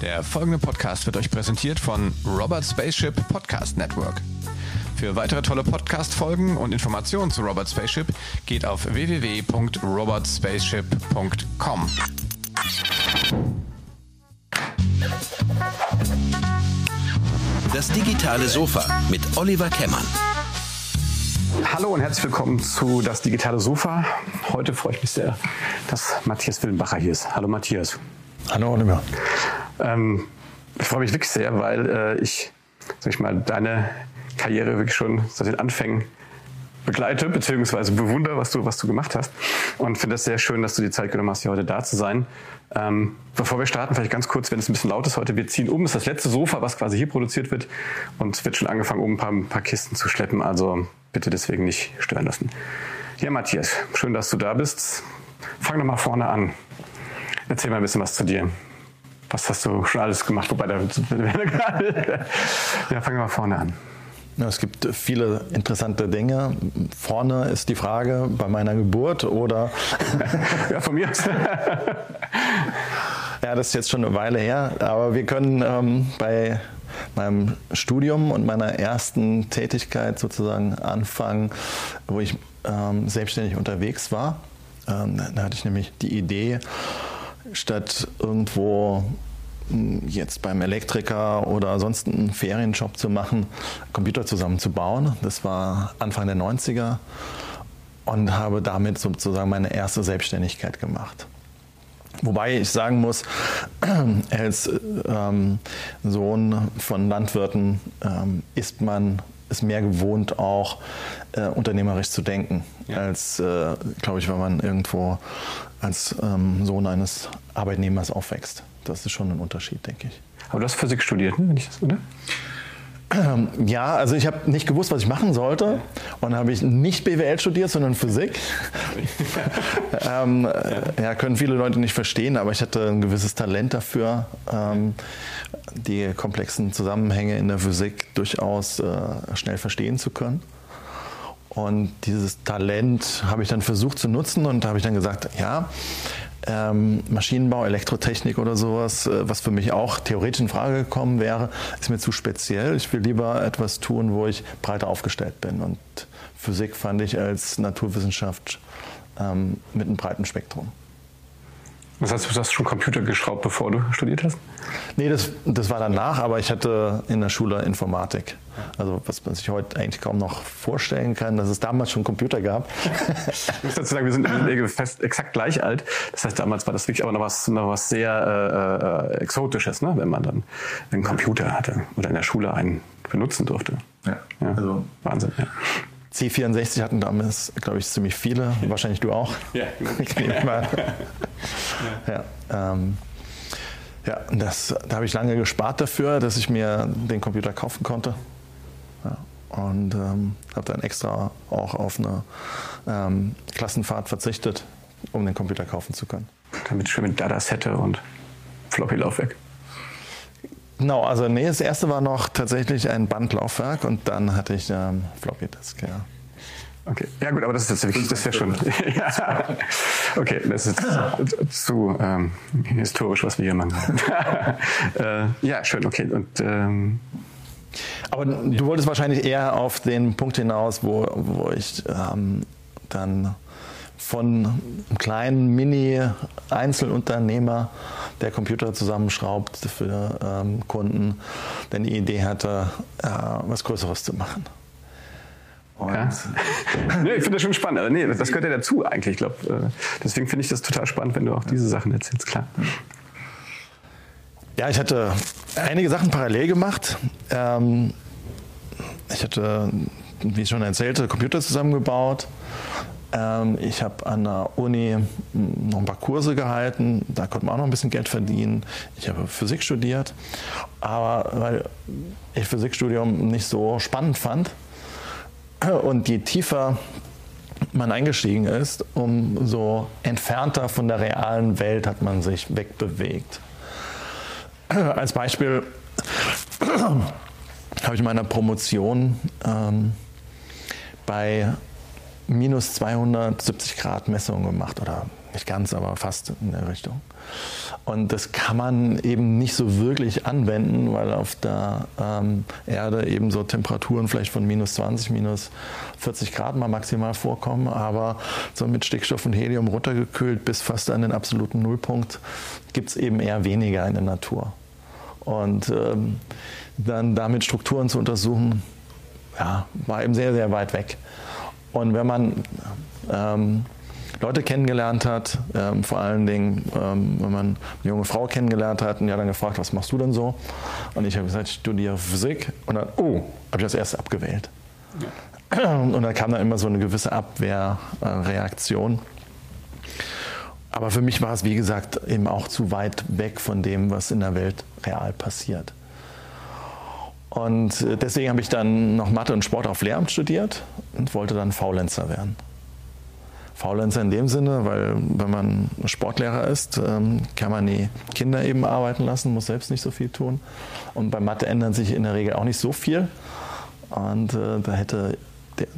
Der folgende Podcast wird euch präsentiert von Robert Spaceship Podcast Network. Für weitere tolle Podcast-Folgen und Informationen zu Robert Spaceship geht auf www.robertspaceship.com. Das digitale Sofa mit Oliver Kemmern. Hallo und herzlich willkommen zu Das digitale Sofa. Heute freue ich mich sehr, dass Matthias Willenbacher hier ist. Hallo Matthias. Hallo Oliver. Ähm, ich freue mich wirklich sehr, weil äh, ich, sag ich mal, deine Karriere wirklich schon seit den Anfängen begleite, beziehungsweise bewundere, was du, was du gemacht hast. Und finde es sehr schön, dass du die Zeit genommen hast, hier heute da zu sein. Ähm, bevor wir starten, vielleicht ganz kurz, wenn es ein bisschen laut ist heute, wir ziehen um. Das ist das letzte Sofa, was quasi hier produziert wird. Und es wird schon angefangen, um ein paar, ein paar Kisten zu schleppen. Also bitte deswegen nicht stören lassen. Ja, Matthias, schön, dass du da bist. Fang doch mal vorne an. Erzähl mal ein bisschen was zu dir. Was hast du schon alles gemacht? Wobei, da, ja, fangen wir mal vorne an. Ja, es gibt viele interessante Dinge. Vorne ist die Frage bei meiner Geburt oder. ja, von mir. ja, das ist jetzt schon eine Weile her, aber wir können ähm, bei meinem Studium und meiner ersten Tätigkeit sozusagen anfangen, wo ich ähm, selbstständig unterwegs war. Ähm, da hatte ich nämlich die Idee, statt irgendwo jetzt beim Elektriker oder sonst einen Ferienjob zu machen, Computer zusammenzubauen. Das war Anfang der 90er und habe damit sozusagen meine erste Selbstständigkeit gemacht. Wobei ich sagen muss, als ähm, Sohn von Landwirten ähm, ist man es mehr gewohnt, auch äh, unternehmerisch zu denken, ja. als, äh, glaube ich, wenn man irgendwo als ähm, Sohn eines Arbeitnehmers aufwächst. Das ist schon ein Unterschied, denke ich. Aber du hast Physik studiert, ne? wenn ich das, oder? Ähm, ja, also ich habe nicht gewusst, was ich machen sollte. Und habe ich nicht BWL studiert, sondern Physik. ähm, ja. ja. können viele Leute nicht verstehen, aber ich hatte ein gewisses Talent dafür, ähm, die komplexen Zusammenhänge in der Physik durchaus äh, schnell verstehen zu können. Und dieses Talent habe ich dann versucht zu nutzen und habe ich dann gesagt, ja, ähm, Maschinenbau, Elektrotechnik oder sowas, äh, was für mich auch theoretisch in Frage gekommen wäre, ist mir zu speziell. Ich will lieber etwas tun, wo ich breiter aufgestellt bin. Und Physik fand ich als Naturwissenschaft ähm, mit einem breiten Spektrum. Das heißt, du hast schon Computer geschraubt, bevor du studiert hast? Nee, das, das war danach, aber ich hatte in der Schule Informatik. Also was man sich heute eigentlich kaum noch vorstellen kann, dass es damals schon Computer gab. ich muss dazu sagen, wir sind in der Regel fest exakt gleich alt. Das heißt, damals war das wirklich aber noch was, noch was sehr äh, äh, Exotisches, ne? wenn man dann einen Computer hatte oder in der Schule einen benutzen durfte. Ja, ja. also Wahnsinn. Ja. C64 hatten damals, glaube ich, ziemlich viele. Wahrscheinlich du auch. Ja, ich mal. ja. Ja, ähm, ja das, da habe ich lange gespart dafür, dass ich mir den Computer kaufen konnte. Ja, und ähm, habe dann extra auch auf eine ähm, Klassenfahrt verzichtet, um den Computer kaufen zu können. Damit schön mit Data-Sette und Floppy-Laufwerk. Genau, also nee, das erste war noch tatsächlich ein Bandlaufwerk und dann hatte ich ähm, Floppy Disk, ja. Okay, ja gut, aber das ist jetzt wirklich, das ist ja schon. ja. Okay, das ist zu ähm, historisch, was wir hier machen. äh, ja, schön, okay. Und, ähm, aber du wolltest wahrscheinlich eher auf den Punkt hinaus, wo, wo ich ähm, dann von einem kleinen Mini-Einzelunternehmer, der Computer zusammenschraubt für ähm, Kunden, dann die Idee hatte, äh, was Größeres zu machen. Ja. nee, ich finde das schon spannend. Aber nee, das gehört ja dazu eigentlich. Ich glaube, äh, deswegen finde ich das total spannend, wenn du auch diese Sachen erzählst, klar. Ja, ich hatte einige Sachen parallel gemacht. Ähm, ich hatte, wie ich schon erzählte, Computer zusammengebaut. Ähm, ich habe an der Uni noch ein paar Kurse gehalten, da konnte man auch noch ein bisschen Geld verdienen. Ich habe Physik studiert, aber weil ich Physikstudium nicht so spannend fand und je tiefer man eingestiegen ist, umso entfernter von der realen Welt hat man sich wegbewegt. Als Beispiel habe ich in meiner Promotion ähm, bei minus 270 Grad Messungen gemacht oder nicht ganz, aber fast in der Richtung. Und das kann man eben nicht so wirklich anwenden, weil auf der ähm, Erde eben so Temperaturen vielleicht von minus 20, minus 40 Grad mal maximal vorkommen. Aber so mit Stickstoff und Helium runtergekühlt bis fast an den absoluten Nullpunkt gibt es eben eher weniger in der Natur. Und ähm, dann damit Strukturen zu untersuchen, ja, war eben sehr, sehr weit weg. Und wenn man ähm, Leute kennengelernt hat, ähm, vor allen Dingen, ähm, wenn man eine junge Frau kennengelernt hat und die hat dann gefragt, was machst du denn so? Und ich habe gesagt, ich studiere Physik und dann, oh, habe ich das erst abgewählt. Ja. Und dann kam da immer so eine gewisse Abwehrreaktion. Aber für mich war es, wie gesagt, eben auch zu weit weg von dem, was in der Welt real passiert. Und äh, deswegen habe ich dann noch Mathe und Sport auf Lehramt studiert und wollte dann Faulenzer werden. Faulenzer in dem Sinne, weil wenn man Sportlehrer ist, ähm, kann man die Kinder eben arbeiten lassen, muss selbst nicht so viel tun. Und bei Mathe ändert sich in der Regel auch nicht so viel. Und äh, da hätte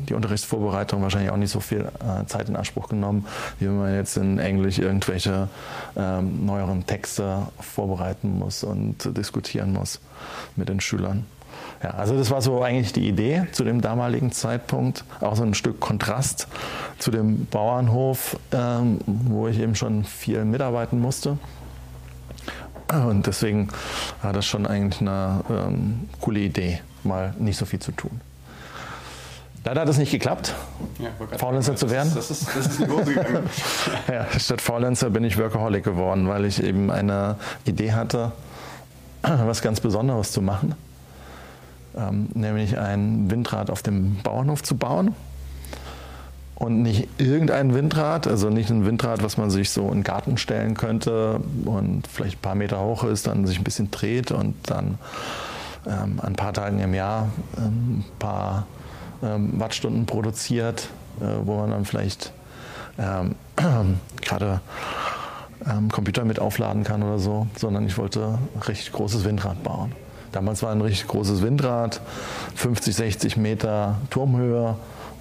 die Unterrichtsvorbereitung wahrscheinlich auch nicht so viel äh, Zeit in Anspruch genommen, wie wenn man jetzt in Englisch irgendwelche ähm, neueren Texte vorbereiten muss und diskutieren muss mit den Schülern. Ja, also das war so eigentlich die Idee zu dem damaligen Zeitpunkt. Auch so ein Stück Kontrast zu dem Bauernhof, ähm, wo ich eben schon viel mitarbeiten musste. Und deswegen war das schon eigentlich eine ähm, coole Idee, mal nicht so viel zu tun. Leider hat es nicht geklappt, ja, Faulenzer zu werden. Das ist, das ist Hose gegangen. ja, statt Faulenzer bin ich Workaholic geworden, weil ich eben eine Idee hatte, was ganz Besonderes zu machen ähm, nämlich ein Windrad auf dem Bauernhof zu bauen. Und nicht irgendein Windrad, also nicht ein Windrad, was man sich so in den Garten stellen könnte und vielleicht ein paar Meter hoch ist, dann sich ein bisschen dreht und dann ähm, ein paar Tagen im Jahr ähm, ein paar ähm, Wattstunden produziert, äh, wo man dann vielleicht ähm, gerade Computer mit aufladen kann oder so, sondern ich wollte ein richtig großes Windrad bauen. Damals war ein richtig großes Windrad, 50, 60 Meter Turmhöhe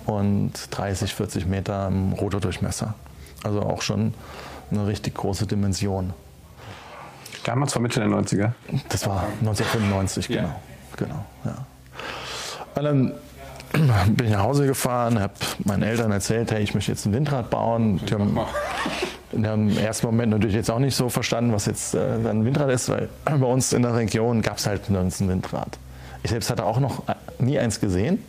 und 30, 40 Meter Rotordurchmesser. Also auch schon eine richtig große Dimension. Damals war Mitte der 90er? Das war 1995, genau. Genau ja. Und dann bin ich nach Hause gefahren, habe meinen Eltern erzählt, hey, ich möchte jetzt ein Windrad bauen. Die haben im ersten Moment natürlich jetzt auch nicht so verstanden, was jetzt äh, ein Windrad ist, weil bei uns in der Region gab es halt nirgends ein Windrad. Ich selbst hatte auch noch nie eins gesehen,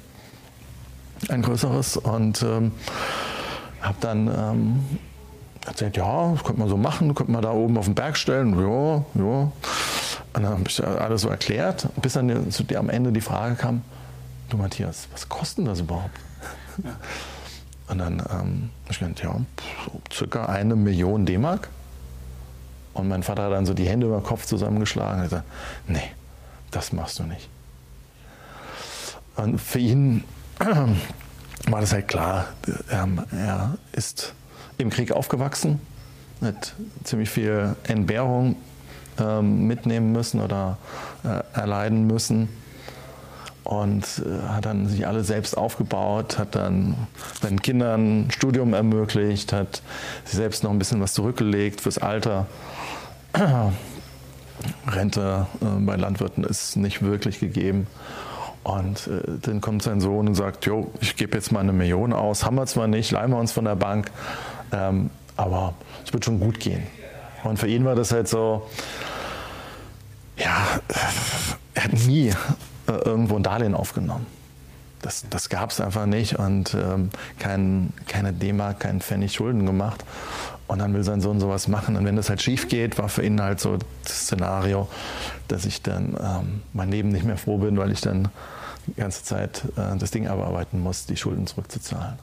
ein größeres, und ähm, habe dann ähm, erzählt, ja, das könnte man so machen, könnte man da oben auf den Berg stellen, ja, ja. Und dann habe ich alles so erklärt, bis dann am Ende die Frage kam, du Matthias, was kostet das überhaupt? Ja. Und dann ähm, ich gedacht, ja, circa eine Million D-Mark. Und mein Vater hat dann so die Hände über den Kopf zusammengeschlagen und gesagt, nee, das machst du nicht. Und für ihn war das halt klar, ähm, er ist im Krieg aufgewachsen, hat ziemlich viel Entbehrung ähm, mitnehmen müssen oder äh, erleiden müssen und äh, hat dann sich alle selbst aufgebaut, hat dann seinen Kindern ein Studium ermöglicht, hat sich selbst noch ein bisschen was zurückgelegt fürs Alter. Rente äh, bei Landwirten ist nicht wirklich gegeben. Und äh, dann kommt sein Sohn und sagt, jo, ich gebe jetzt mal eine Million aus, haben wir zwar nicht, leihen wir uns von der Bank, ähm, aber es wird schon gut gehen. Und für ihn war das halt so, ja, er hat nie äh, irgendwo ein Darlehen aufgenommen. Das, das gab es einfach nicht und ähm, kein, keine D-Mark, keinen Pfennig Schulden gemacht. Und dann will sein Sohn sowas machen. Und wenn das halt schief geht, war für ihn halt so das Szenario, dass ich dann ähm, mein Leben nicht mehr froh bin, weil ich dann die ganze Zeit äh, das Ding abarbeiten muss, die Schulden zurückzuzahlen.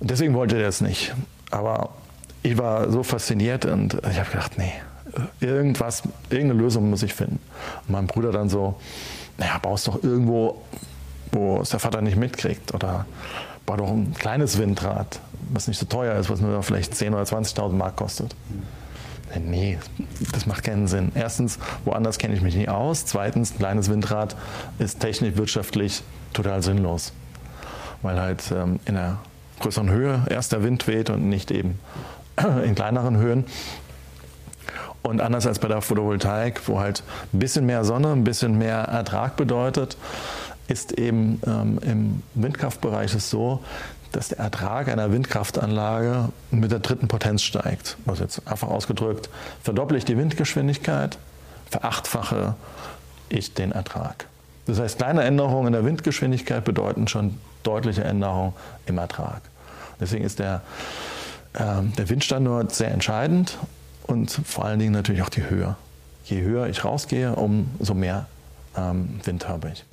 Und deswegen wollte er es nicht. Aber ich war so fasziniert und ich habe gedacht, nee, irgendwas, irgendeine Lösung muss ich finden. Und mein Bruder dann so, naja, baust doch irgendwo, wo es der Vater nicht mitkriegt. Oder bau doch ein kleines Windrad, was nicht so teuer ist, was nur vielleicht 10.000 oder 20.000 Mark kostet. Nee, das macht keinen Sinn. Erstens, woanders kenne ich mich nicht aus. Zweitens, ein kleines Windrad ist technisch, wirtschaftlich total sinnlos. Weil halt ähm, in der größeren Höhe erst der Wind weht und nicht eben in kleineren Höhen. Und anders als bei der Photovoltaik, wo halt ein bisschen mehr Sonne, ein bisschen mehr Ertrag bedeutet, ist eben ähm, im Windkraftbereich es so, dass der Ertrag einer Windkraftanlage mit der dritten Potenz steigt. Also jetzt einfach ausgedrückt, verdopple ich die Windgeschwindigkeit, verachtfache ich den Ertrag. Das heißt, kleine Änderungen in der Windgeschwindigkeit bedeuten schon deutliche Änderungen im Ertrag. Deswegen ist der, äh, der Windstandort sehr entscheidend und vor allen Dingen natürlich auch die Höhe. Je höher ich rausgehe, umso mehr ähm, Wind habe ich.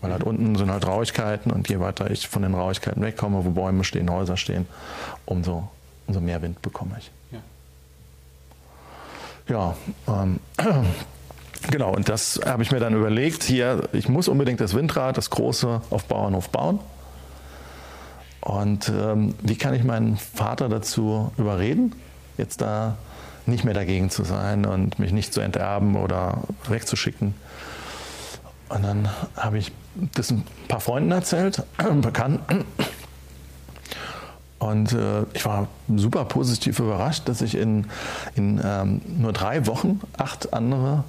Weil halt unten sind halt Rauigkeiten und je weiter ich von den Rauigkeiten wegkomme, wo Bäume stehen, Häuser stehen, umso, umso mehr Wind bekomme ich. Ja, ja ähm, genau, und das habe ich mir dann überlegt. Hier, ich muss unbedingt das Windrad, das große, auf Bauernhof bauen. Und ähm, wie kann ich meinen Vater dazu überreden, jetzt da nicht mehr dagegen zu sein und mich nicht zu enterben oder wegzuschicken? Und dann habe ich das ein paar Freunden erzählt, Bekannten. Und äh, ich war super positiv überrascht, dass ich in, in ähm, nur drei Wochen acht andere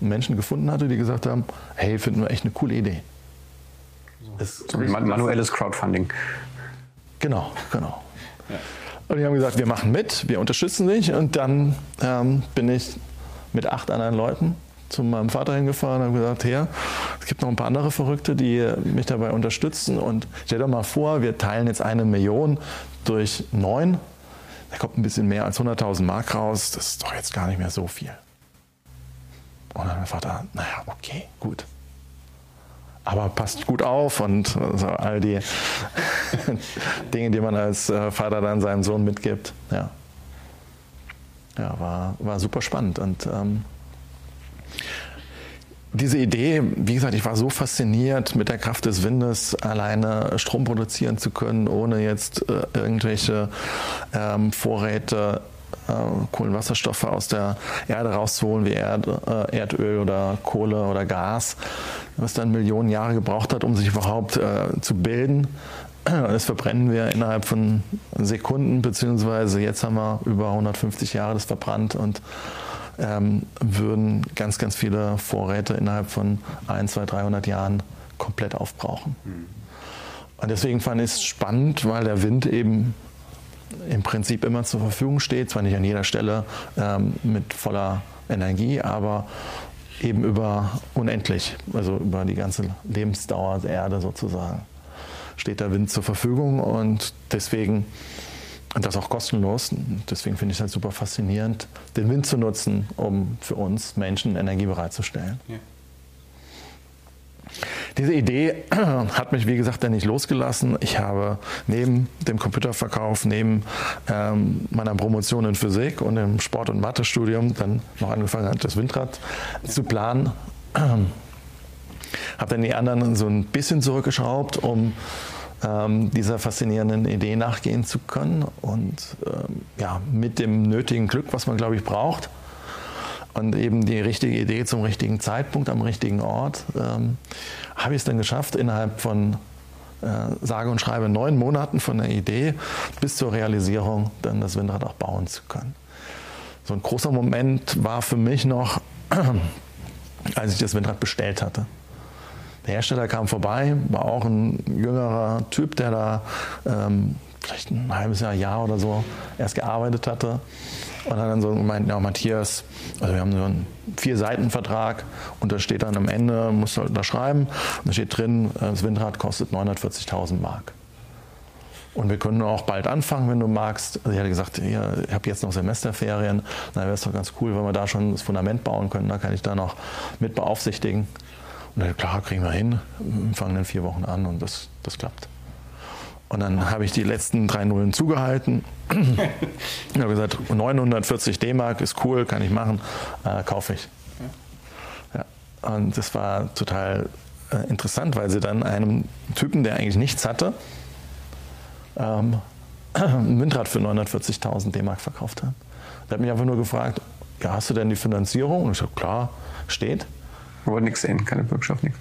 Menschen gefunden hatte, die gesagt haben, hey, finden wir echt eine coole Idee. So, so manuelles Crowdfunding. Genau, genau. Ja. Und die haben gesagt, wir machen mit, wir unterstützen dich. Und dann ähm, bin ich mit acht anderen Leuten zu meinem Vater hingefahren und habe gesagt, her, es gibt noch ein paar andere Verrückte, die mich dabei unterstützen. Und stell dir mal vor, wir teilen jetzt eine Million durch neun. Da kommt ein bisschen mehr als 100.000 Mark raus. Das ist doch jetzt gar nicht mehr so viel. Und dann mein Vater, naja, okay, gut. Aber passt gut auf und also all die Dinge, die man als äh, Vater dann seinem Sohn mitgibt. Ja, ja war, war super spannend. Und ähm, diese Idee, wie gesagt, ich war so fasziniert mit der Kraft des Windes, alleine Strom produzieren zu können, ohne jetzt äh, irgendwelche ähm, Vorräte äh, Kohlenwasserstoffe aus der Erde rauszuholen, wie Erd, äh, Erdöl oder Kohle oder Gas, was dann Millionen Jahre gebraucht hat, um sich überhaupt äh, zu bilden. Das verbrennen wir innerhalb von Sekunden, beziehungsweise jetzt haben wir über 150 Jahre das verbrannt und ähm, würden ganz, ganz viele Vorräte innerhalb von 1, 2, 300 Jahren komplett aufbrauchen. Mhm. Und deswegen fand ich es spannend, weil der Wind eben im Prinzip immer zur Verfügung steht, zwar nicht an jeder Stelle ähm, mit voller Energie, aber eben über unendlich, also über die ganze Lebensdauer der Erde sozusagen, steht der Wind zur Verfügung und deswegen und das auch kostenlos. Deswegen finde ich es halt super faszinierend, den Wind zu nutzen, um für uns Menschen Energie bereitzustellen. Ja. Diese Idee hat mich, wie gesagt, dann nicht losgelassen. Ich habe neben dem Computerverkauf, neben ähm, meiner Promotion in Physik und im Sport- und Mathestudium dann noch angefangen, das Windrad zu planen. habe dann die anderen so ein bisschen zurückgeschraubt, um ähm, dieser faszinierenden Idee nachgehen zu können und ähm, ja, mit dem nötigen Glück, was man, glaube ich, braucht und eben die richtige Idee zum richtigen Zeitpunkt am richtigen Ort, ähm, habe ich es dann geschafft, innerhalb von äh, sage und schreibe neun Monaten von der Idee bis zur Realisierung dann das Windrad auch bauen zu können. So ein großer Moment war für mich noch, als ich das Windrad bestellt hatte. Der Hersteller kam vorbei, war auch ein jüngerer Typ, der da ähm, vielleicht ein halbes Jahr, Jahr oder so erst gearbeitet hatte. Und hat dann so gemeint, ja Matthias, also wir haben so einen Vier-Seiten-Vertrag und da steht dann am Ende, musst du halt da schreiben, und da steht drin, das Windrad kostet 940.000 Mark. Und wir können auch bald anfangen, wenn du magst. Also ich hatte gesagt, ich habe jetzt noch Semesterferien, dann wäre es doch ganz cool, wenn wir da schon das Fundament bauen können, da kann ich da noch mit beaufsichtigen. Und dann, klar, kriegen wir hin, fangen in vier Wochen an und das, das klappt. Und dann habe ich die letzten drei Nullen zugehalten. ich habe gesagt, 940 D-Mark ist cool, kann ich machen, äh, kaufe ich. Ja. Und das war total äh, interessant, weil sie dann einem Typen, der eigentlich nichts hatte, ähm, ein Windrad für 940.000 D-Mark verkauft hat. Der hat mich einfach nur gefragt, ja, hast du denn die Finanzierung? Und ich so, klar, steht. Aber nichts sehen, keine Bürgschaft, nichts.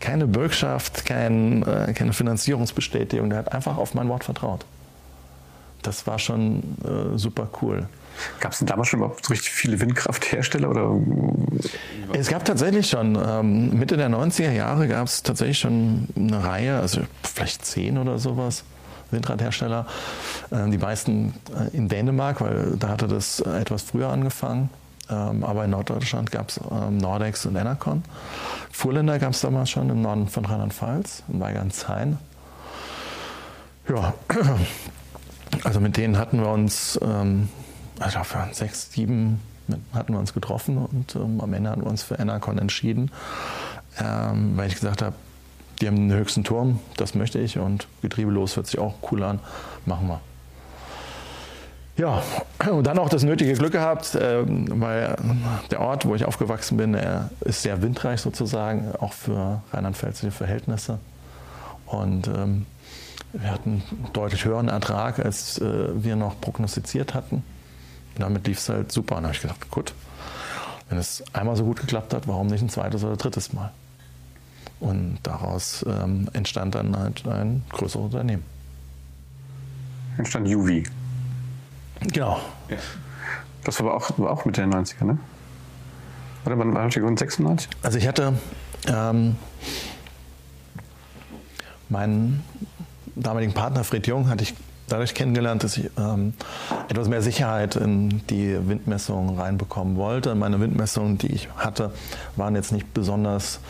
Keine Bürgschaft, kein, äh, keine Finanzierungsbestätigung. Der hat einfach auf mein Wort vertraut. Das war schon äh, super cool. Gab es denn damals schon überhaupt so richtig viele Windkrafthersteller? Oder? Es gab tatsächlich schon, ähm, Mitte der 90er Jahre gab es tatsächlich schon eine Reihe, also vielleicht zehn oder sowas. Windradhersteller. Äh, die meisten äh, in Dänemark, weil da hatte das etwas früher angefangen. Ähm, aber in Norddeutschland gab es ähm, Nordex und Enercon. Fuhrländer gab es damals schon im Norden von Rheinland-Pfalz, in Weigandshausen. Ja, also mit denen hatten wir uns, ähm, also für sechs, sieben hatten wir uns getroffen und ähm, am Ende hatten wir uns für Enercon entschieden, ähm, weil ich gesagt habe, die haben den höchsten Turm, das möchte ich und getriebelos hört sich auch cool an, machen wir. Ja, und dann auch das nötige Glück gehabt, ähm, weil der Ort, wo ich aufgewachsen bin, er ist sehr windreich sozusagen, auch für rheinland-pfälzische Verhältnisse. Und ähm, wir hatten einen deutlich höheren Ertrag, als äh, wir noch prognostiziert hatten. Und damit lief es halt super. Und da habe ich gedacht, gut, wenn es einmal so gut geklappt hat, warum nicht ein zweites oder drittes Mal? Und daraus ähm, entstand dann halt ein größeres Unternehmen. Entstand Juvi. Genau. Ja. Das war aber auch, war auch Mitte der 90er, ne? Oder wann war gegründet? 96? Also ich hatte ähm, meinen damaligen Partner Fred Jung hatte ich dadurch kennengelernt, dass ich ähm, etwas mehr Sicherheit in die Windmessungen reinbekommen wollte. Meine Windmessungen, die ich hatte, waren jetzt nicht besonders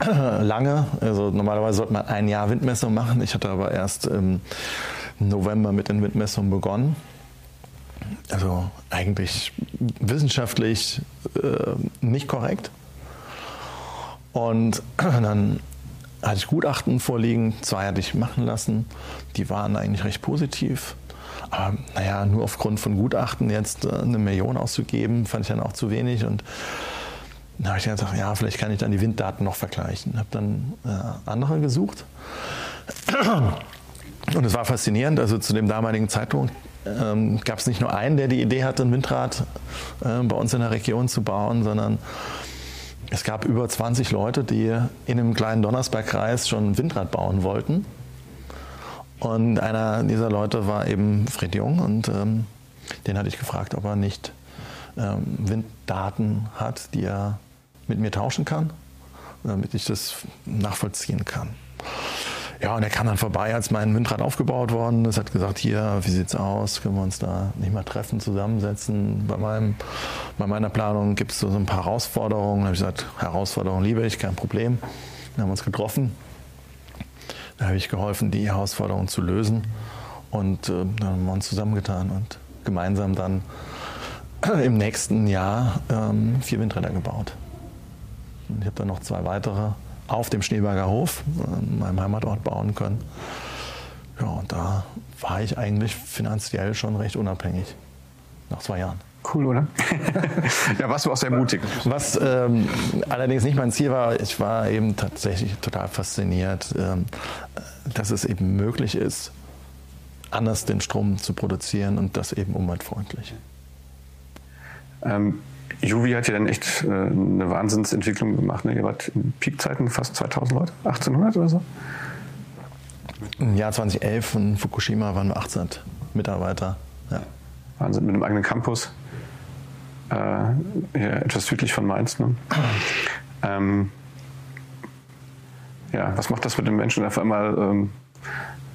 lange. Also normalerweise sollte man ein Jahr Windmessung machen. Ich hatte aber erst im November mit den Windmessungen begonnen. Also eigentlich wissenschaftlich äh, nicht korrekt. Und dann hatte ich Gutachten vorliegen, zwei hatte ich machen lassen. Die waren eigentlich recht positiv. Aber naja, nur aufgrund von Gutachten jetzt äh, eine Million auszugeben, fand ich dann auch zu wenig. Und da habe ich dann gesagt, ja, vielleicht kann ich dann die Winddaten noch vergleichen. Habe dann äh, andere gesucht. Und es war faszinierend. Also zu dem damaligen Zeitpunkt ähm, gab es nicht nur einen, der die Idee hatte, ein Windrad äh, bei uns in der Region zu bauen, sondern es gab über 20 Leute, die in einem kleinen Donnersbergkreis schon ein Windrad bauen wollten. Und einer dieser Leute war eben Fred Jung und ähm, den hatte ich gefragt, ob er nicht ähm, Winddaten hat, die er mit mir tauschen kann, damit ich das nachvollziehen kann. Ja, und er kam dann vorbei, als mein Windrad aufgebaut worden ist, hat gesagt, hier, wie sieht's aus? Können wir uns da nicht mal treffen, zusammensetzen? Bei, meinem, bei meiner Planung gibt es so ein paar Herausforderungen. Da habe ich gesagt, Herausforderungen liebe ich, kein Problem. Dann haben wir uns getroffen. Da habe ich geholfen, die Herausforderungen zu lösen. Und äh, dann haben wir uns zusammengetan und gemeinsam dann im nächsten Jahr ähm, vier Windräder gebaut. Und ich habe dann noch zwei weitere auf dem Schneeberger Hof, in meinem Heimatort, bauen können. Ja, und da war ich eigentlich finanziell schon recht unabhängig. Nach zwei Jahren. Cool, oder? ja, warst du auch sehr mutig. Was ähm, allerdings nicht mein Ziel war, ich war eben tatsächlich total fasziniert, ähm, dass es eben möglich ist, anders den Strom zu produzieren und das eben umweltfreundlich. Ähm, Juvi hat ja dann echt äh, eine Wahnsinnsentwicklung gemacht. Ne? Ihr wart in Peakzeiten fast 2000 Leute, 1800 oder so? Im Jahr 2011 in Fukushima waren wir 18 Mitarbeiter. Ja. Wahnsinn, mit einem eigenen Campus. Äh, etwas südlich von Mainz. Ne? Ähm, ja, was macht das mit den Menschen, auf einmal ähm,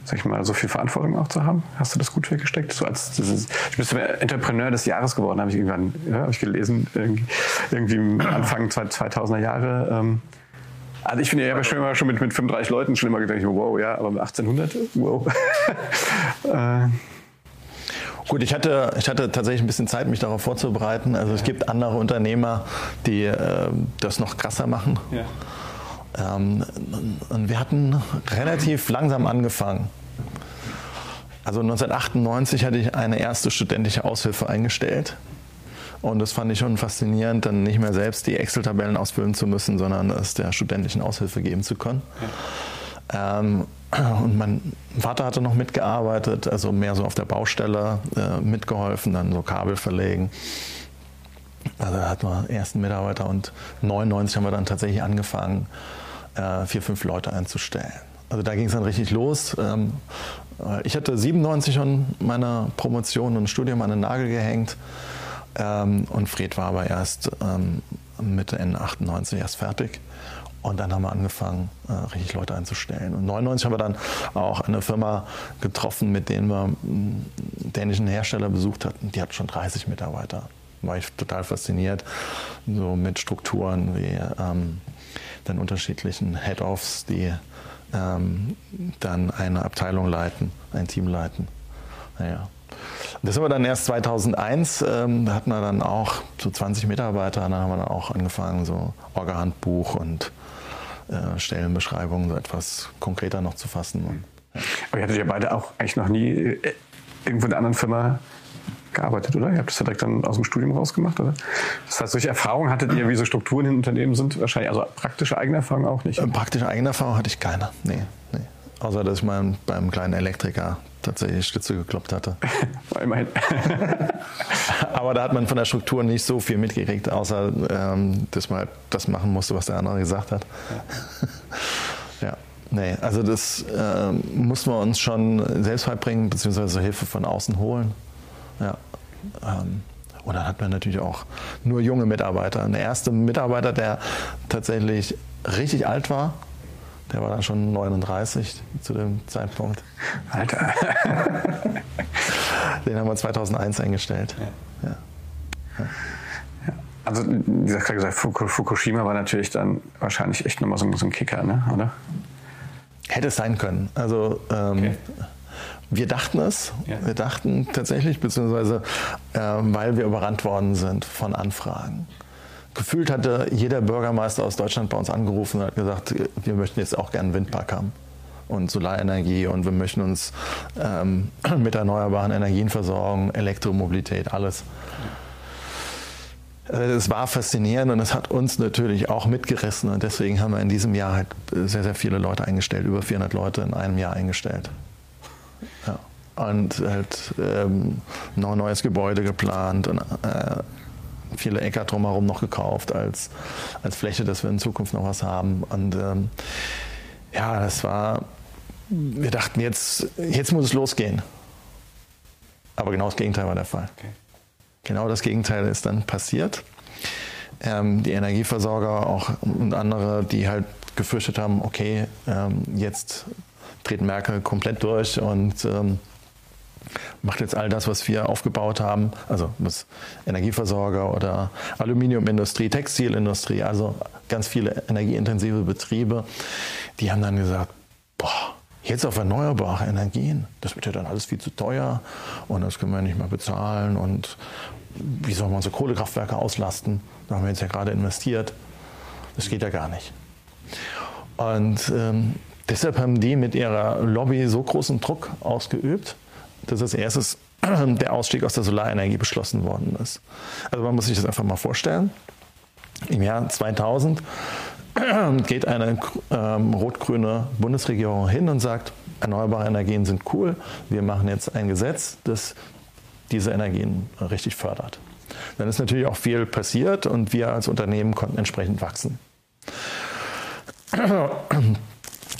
sag ich mal, so viel Verantwortung auch zu haben? Hast du das gut weggesteckt? So als, das ist, ich bin Entrepreneur des Jahres geworden, habe ich irgendwann ja, hab ich gelesen, irgendwie, irgendwie Anfang 2000er Jahre. Ähm, also ich finde, ich habe schon immer schon mit, mit 35 Leuten schon immer gedacht, wow, ja, aber mit 1800, wow. äh. Gut, ich hatte, ich hatte tatsächlich ein bisschen Zeit, mich darauf vorzubereiten. Also es gibt andere Unternehmer, die äh, das noch krasser machen. Ja. Ähm, und wir hatten relativ langsam angefangen. Also 1998 hatte ich eine erste studentische Aushilfe eingestellt. Und das fand ich schon faszinierend, dann nicht mehr selbst die Excel-Tabellen ausfüllen zu müssen, sondern es der studentischen Aushilfe geben zu können. Ja. Ähm, und mein Vater hatte noch mitgearbeitet, also mehr so auf der Baustelle äh, mitgeholfen, dann so Kabel verlegen. Also da hatten wir ersten Mitarbeiter und 99 haben wir dann tatsächlich angefangen, äh, vier, fünf Leute einzustellen. Also da ging es dann richtig los. Ähm, äh, ich hatte 97 schon meine Promotion und Studium an den Nagel gehängt. Ähm, und Fred war aber erst ähm, Mitte, Ende 98 erst fertig. Und dann haben wir angefangen, äh, richtig Leute einzustellen. Und 99 haben wir dann auch eine Firma getroffen, mit denen wir einen dänischen Hersteller besucht hatten. Die hat schon 30 Mitarbeiter. War ich total fasziniert, so mit Strukturen wie ähm, dann unterschiedlichen Head-Offs, die ähm, dann eine Abteilung leiten, ein Team leiten. Naja. Das haben wir dann erst 2001, ähm, da hatten wir dann auch so 20 Mitarbeiter, dann haben wir dann auch angefangen, so Orga-Handbuch und äh, Stellenbeschreibungen so etwas konkreter noch zu fassen. Und, ja. Aber ihr hattet ja beide auch eigentlich noch nie äh, irgendwo in einer anderen Firma gearbeitet, oder? Ihr habt das ja direkt dann aus dem Studium rausgemacht, oder? Das heißt, solche Erfahrungen hattet ihr, wie so Strukturen in Unternehmen sind? Wahrscheinlich, also praktische eigene Erfahrungen auch nicht? Äh, praktische eigene Erfahrung hatte ich keine, nee, nee. Außer, dass ich mal beim kleinen Elektriker tatsächlich Stütze gekloppt hatte. Immerhin. Aber da hat man von der Struktur nicht so viel mitgekriegt, außer ähm, dass man halt das machen musste, was der andere gesagt hat. Ja. ja. Nee, also das äh, muss man uns schon selbst beibringen, beziehungsweise Hilfe von außen holen. Ja. Ähm, und dann hat man natürlich auch nur junge Mitarbeiter. Der erste Mitarbeiter, der tatsächlich richtig alt war, der war dann schon 39 zu dem Zeitpunkt. Alter. Den haben wir 2001 eingestellt. Ja. Ja. Ja. Also, wie gesagt, Fukushima war natürlich dann wahrscheinlich echt nochmal so, so ein Kicker, ne? oder? Hätte es sein können. Also, ähm, okay. Wir dachten es. Wir dachten tatsächlich, beziehungsweise äh, weil wir überrannt worden sind von Anfragen gefühlt hatte jeder Bürgermeister aus Deutschland bei uns angerufen und hat gesagt, wir möchten jetzt auch gerne einen Windpark haben und Solarenergie und wir möchten uns ähm, mit erneuerbaren Energien versorgen, Elektromobilität, alles. Äh, es war faszinierend und es hat uns natürlich auch mitgerissen und deswegen haben wir in diesem Jahr halt sehr, sehr viele Leute eingestellt, über 400 Leute in einem Jahr eingestellt. Ja. Und halt ähm, noch ein neues Gebäude geplant und äh, viele Äcker drumherum noch gekauft als, als Fläche, dass wir in Zukunft noch was haben. Und ähm, ja, das war, wir dachten, jetzt, jetzt muss es losgehen. Aber genau das Gegenteil war der Fall. Okay. Genau das Gegenteil ist dann passiert. Ähm, die Energieversorger auch und andere, die halt gefürchtet haben, okay, ähm, jetzt dreht Merkel komplett durch und ähm, macht jetzt all das, was wir aufgebaut haben, also was Energieversorger oder Aluminiumindustrie, Textilindustrie, also ganz viele energieintensive Betriebe, die haben dann gesagt, boah, jetzt auf erneuerbare Energien, das wird ja dann alles viel zu teuer und das können wir nicht mehr bezahlen und wie soll man unsere Kohlekraftwerke auslasten? Da haben wir jetzt ja gerade investiert. Das geht ja gar nicht. Und ähm, deshalb haben die mit ihrer Lobby so großen Druck ausgeübt, dass als erstes der Ausstieg aus der Solarenergie beschlossen worden ist. Also man muss sich das einfach mal vorstellen. Im Jahr 2000 geht eine ähm, rot-grüne Bundesregierung hin und sagt, erneuerbare Energien sind cool, wir machen jetzt ein Gesetz, das diese Energien richtig fördert. Dann ist natürlich auch viel passiert und wir als Unternehmen konnten entsprechend wachsen.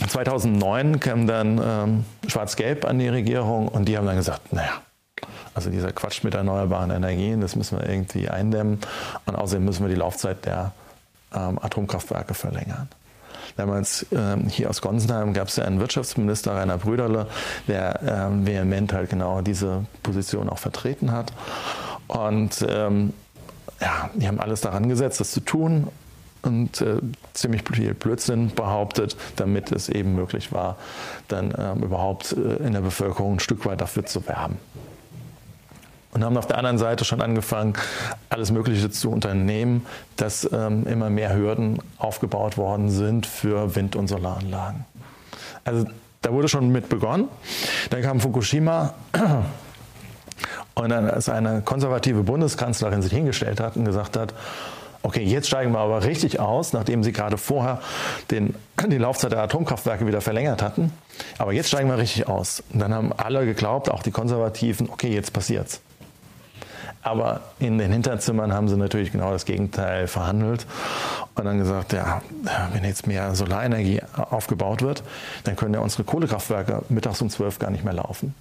2009 kam dann ähm, Schwarz-Gelb an die Regierung und die haben dann gesagt, naja, also dieser Quatsch mit erneuerbaren Energien, das müssen wir irgendwie eindämmen und außerdem müssen wir die Laufzeit der ähm, Atomkraftwerke verlängern. Damals ähm, hier aus Gonsenheim gab es ja einen Wirtschaftsminister, Rainer Brüderle, der ähm, vehement halt genau diese Position auch vertreten hat. Und ähm, ja, die haben alles daran gesetzt, das zu tun und äh, ziemlich viel Blödsinn behauptet, damit es eben möglich war, dann ähm, überhaupt äh, in der Bevölkerung ein Stück weit dafür zu werben. Und haben auf der anderen Seite schon angefangen, alles Mögliche zu unternehmen, dass ähm, immer mehr Hürden aufgebaut worden sind für Wind- und Solaranlagen. Also da wurde schon mit begonnen. Dann kam Fukushima und dann als eine konservative Bundeskanzlerin sich hingestellt hat und gesagt hat, okay, jetzt steigen wir aber richtig aus, nachdem sie gerade vorher den, die Laufzeit der Atomkraftwerke wieder verlängert hatten. Aber jetzt steigen wir richtig aus. Und dann haben alle geglaubt, auch die Konservativen, okay, jetzt passiert's. Aber in den Hinterzimmern haben sie natürlich genau das Gegenteil verhandelt und dann gesagt, ja, wenn jetzt mehr Solarenergie aufgebaut wird, dann können ja unsere Kohlekraftwerke mittags um zwölf gar nicht mehr laufen.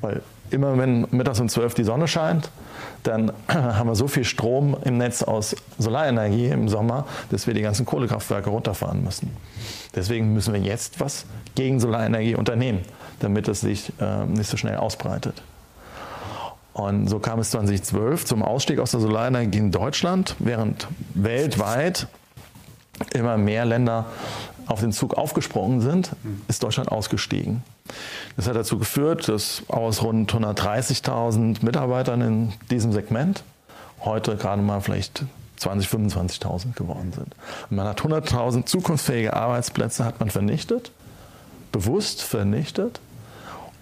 Weil immer wenn mittags um zwölf die Sonne scheint, dann haben wir so viel Strom im Netz aus Solarenergie im Sommer, dass wir die ganzen Kohlekraftwerke runterfahren müssen. Deswegen müssen wir jetzt was gegen Solarenergie unternehmen, damit es sich äh, nicht so schnell ausbreitet. Und so kam es 2012 zum Ausstieg aus der Solarenergie in Deutschland, während weltweit immer mehr Länder auf den Zug aufgesprungen sind, ist Deutschland ausgestiegen. Das hat dazu geführt, dass aus rund 130.000 Mitarbeitern in diesem Segment heute gerade mal vielleicht 20, 25.000 geworden sind. Und man hat 100.000 zukunftsfähige Arbeitsplätze hat man vernichtet, bewusst vernichtet,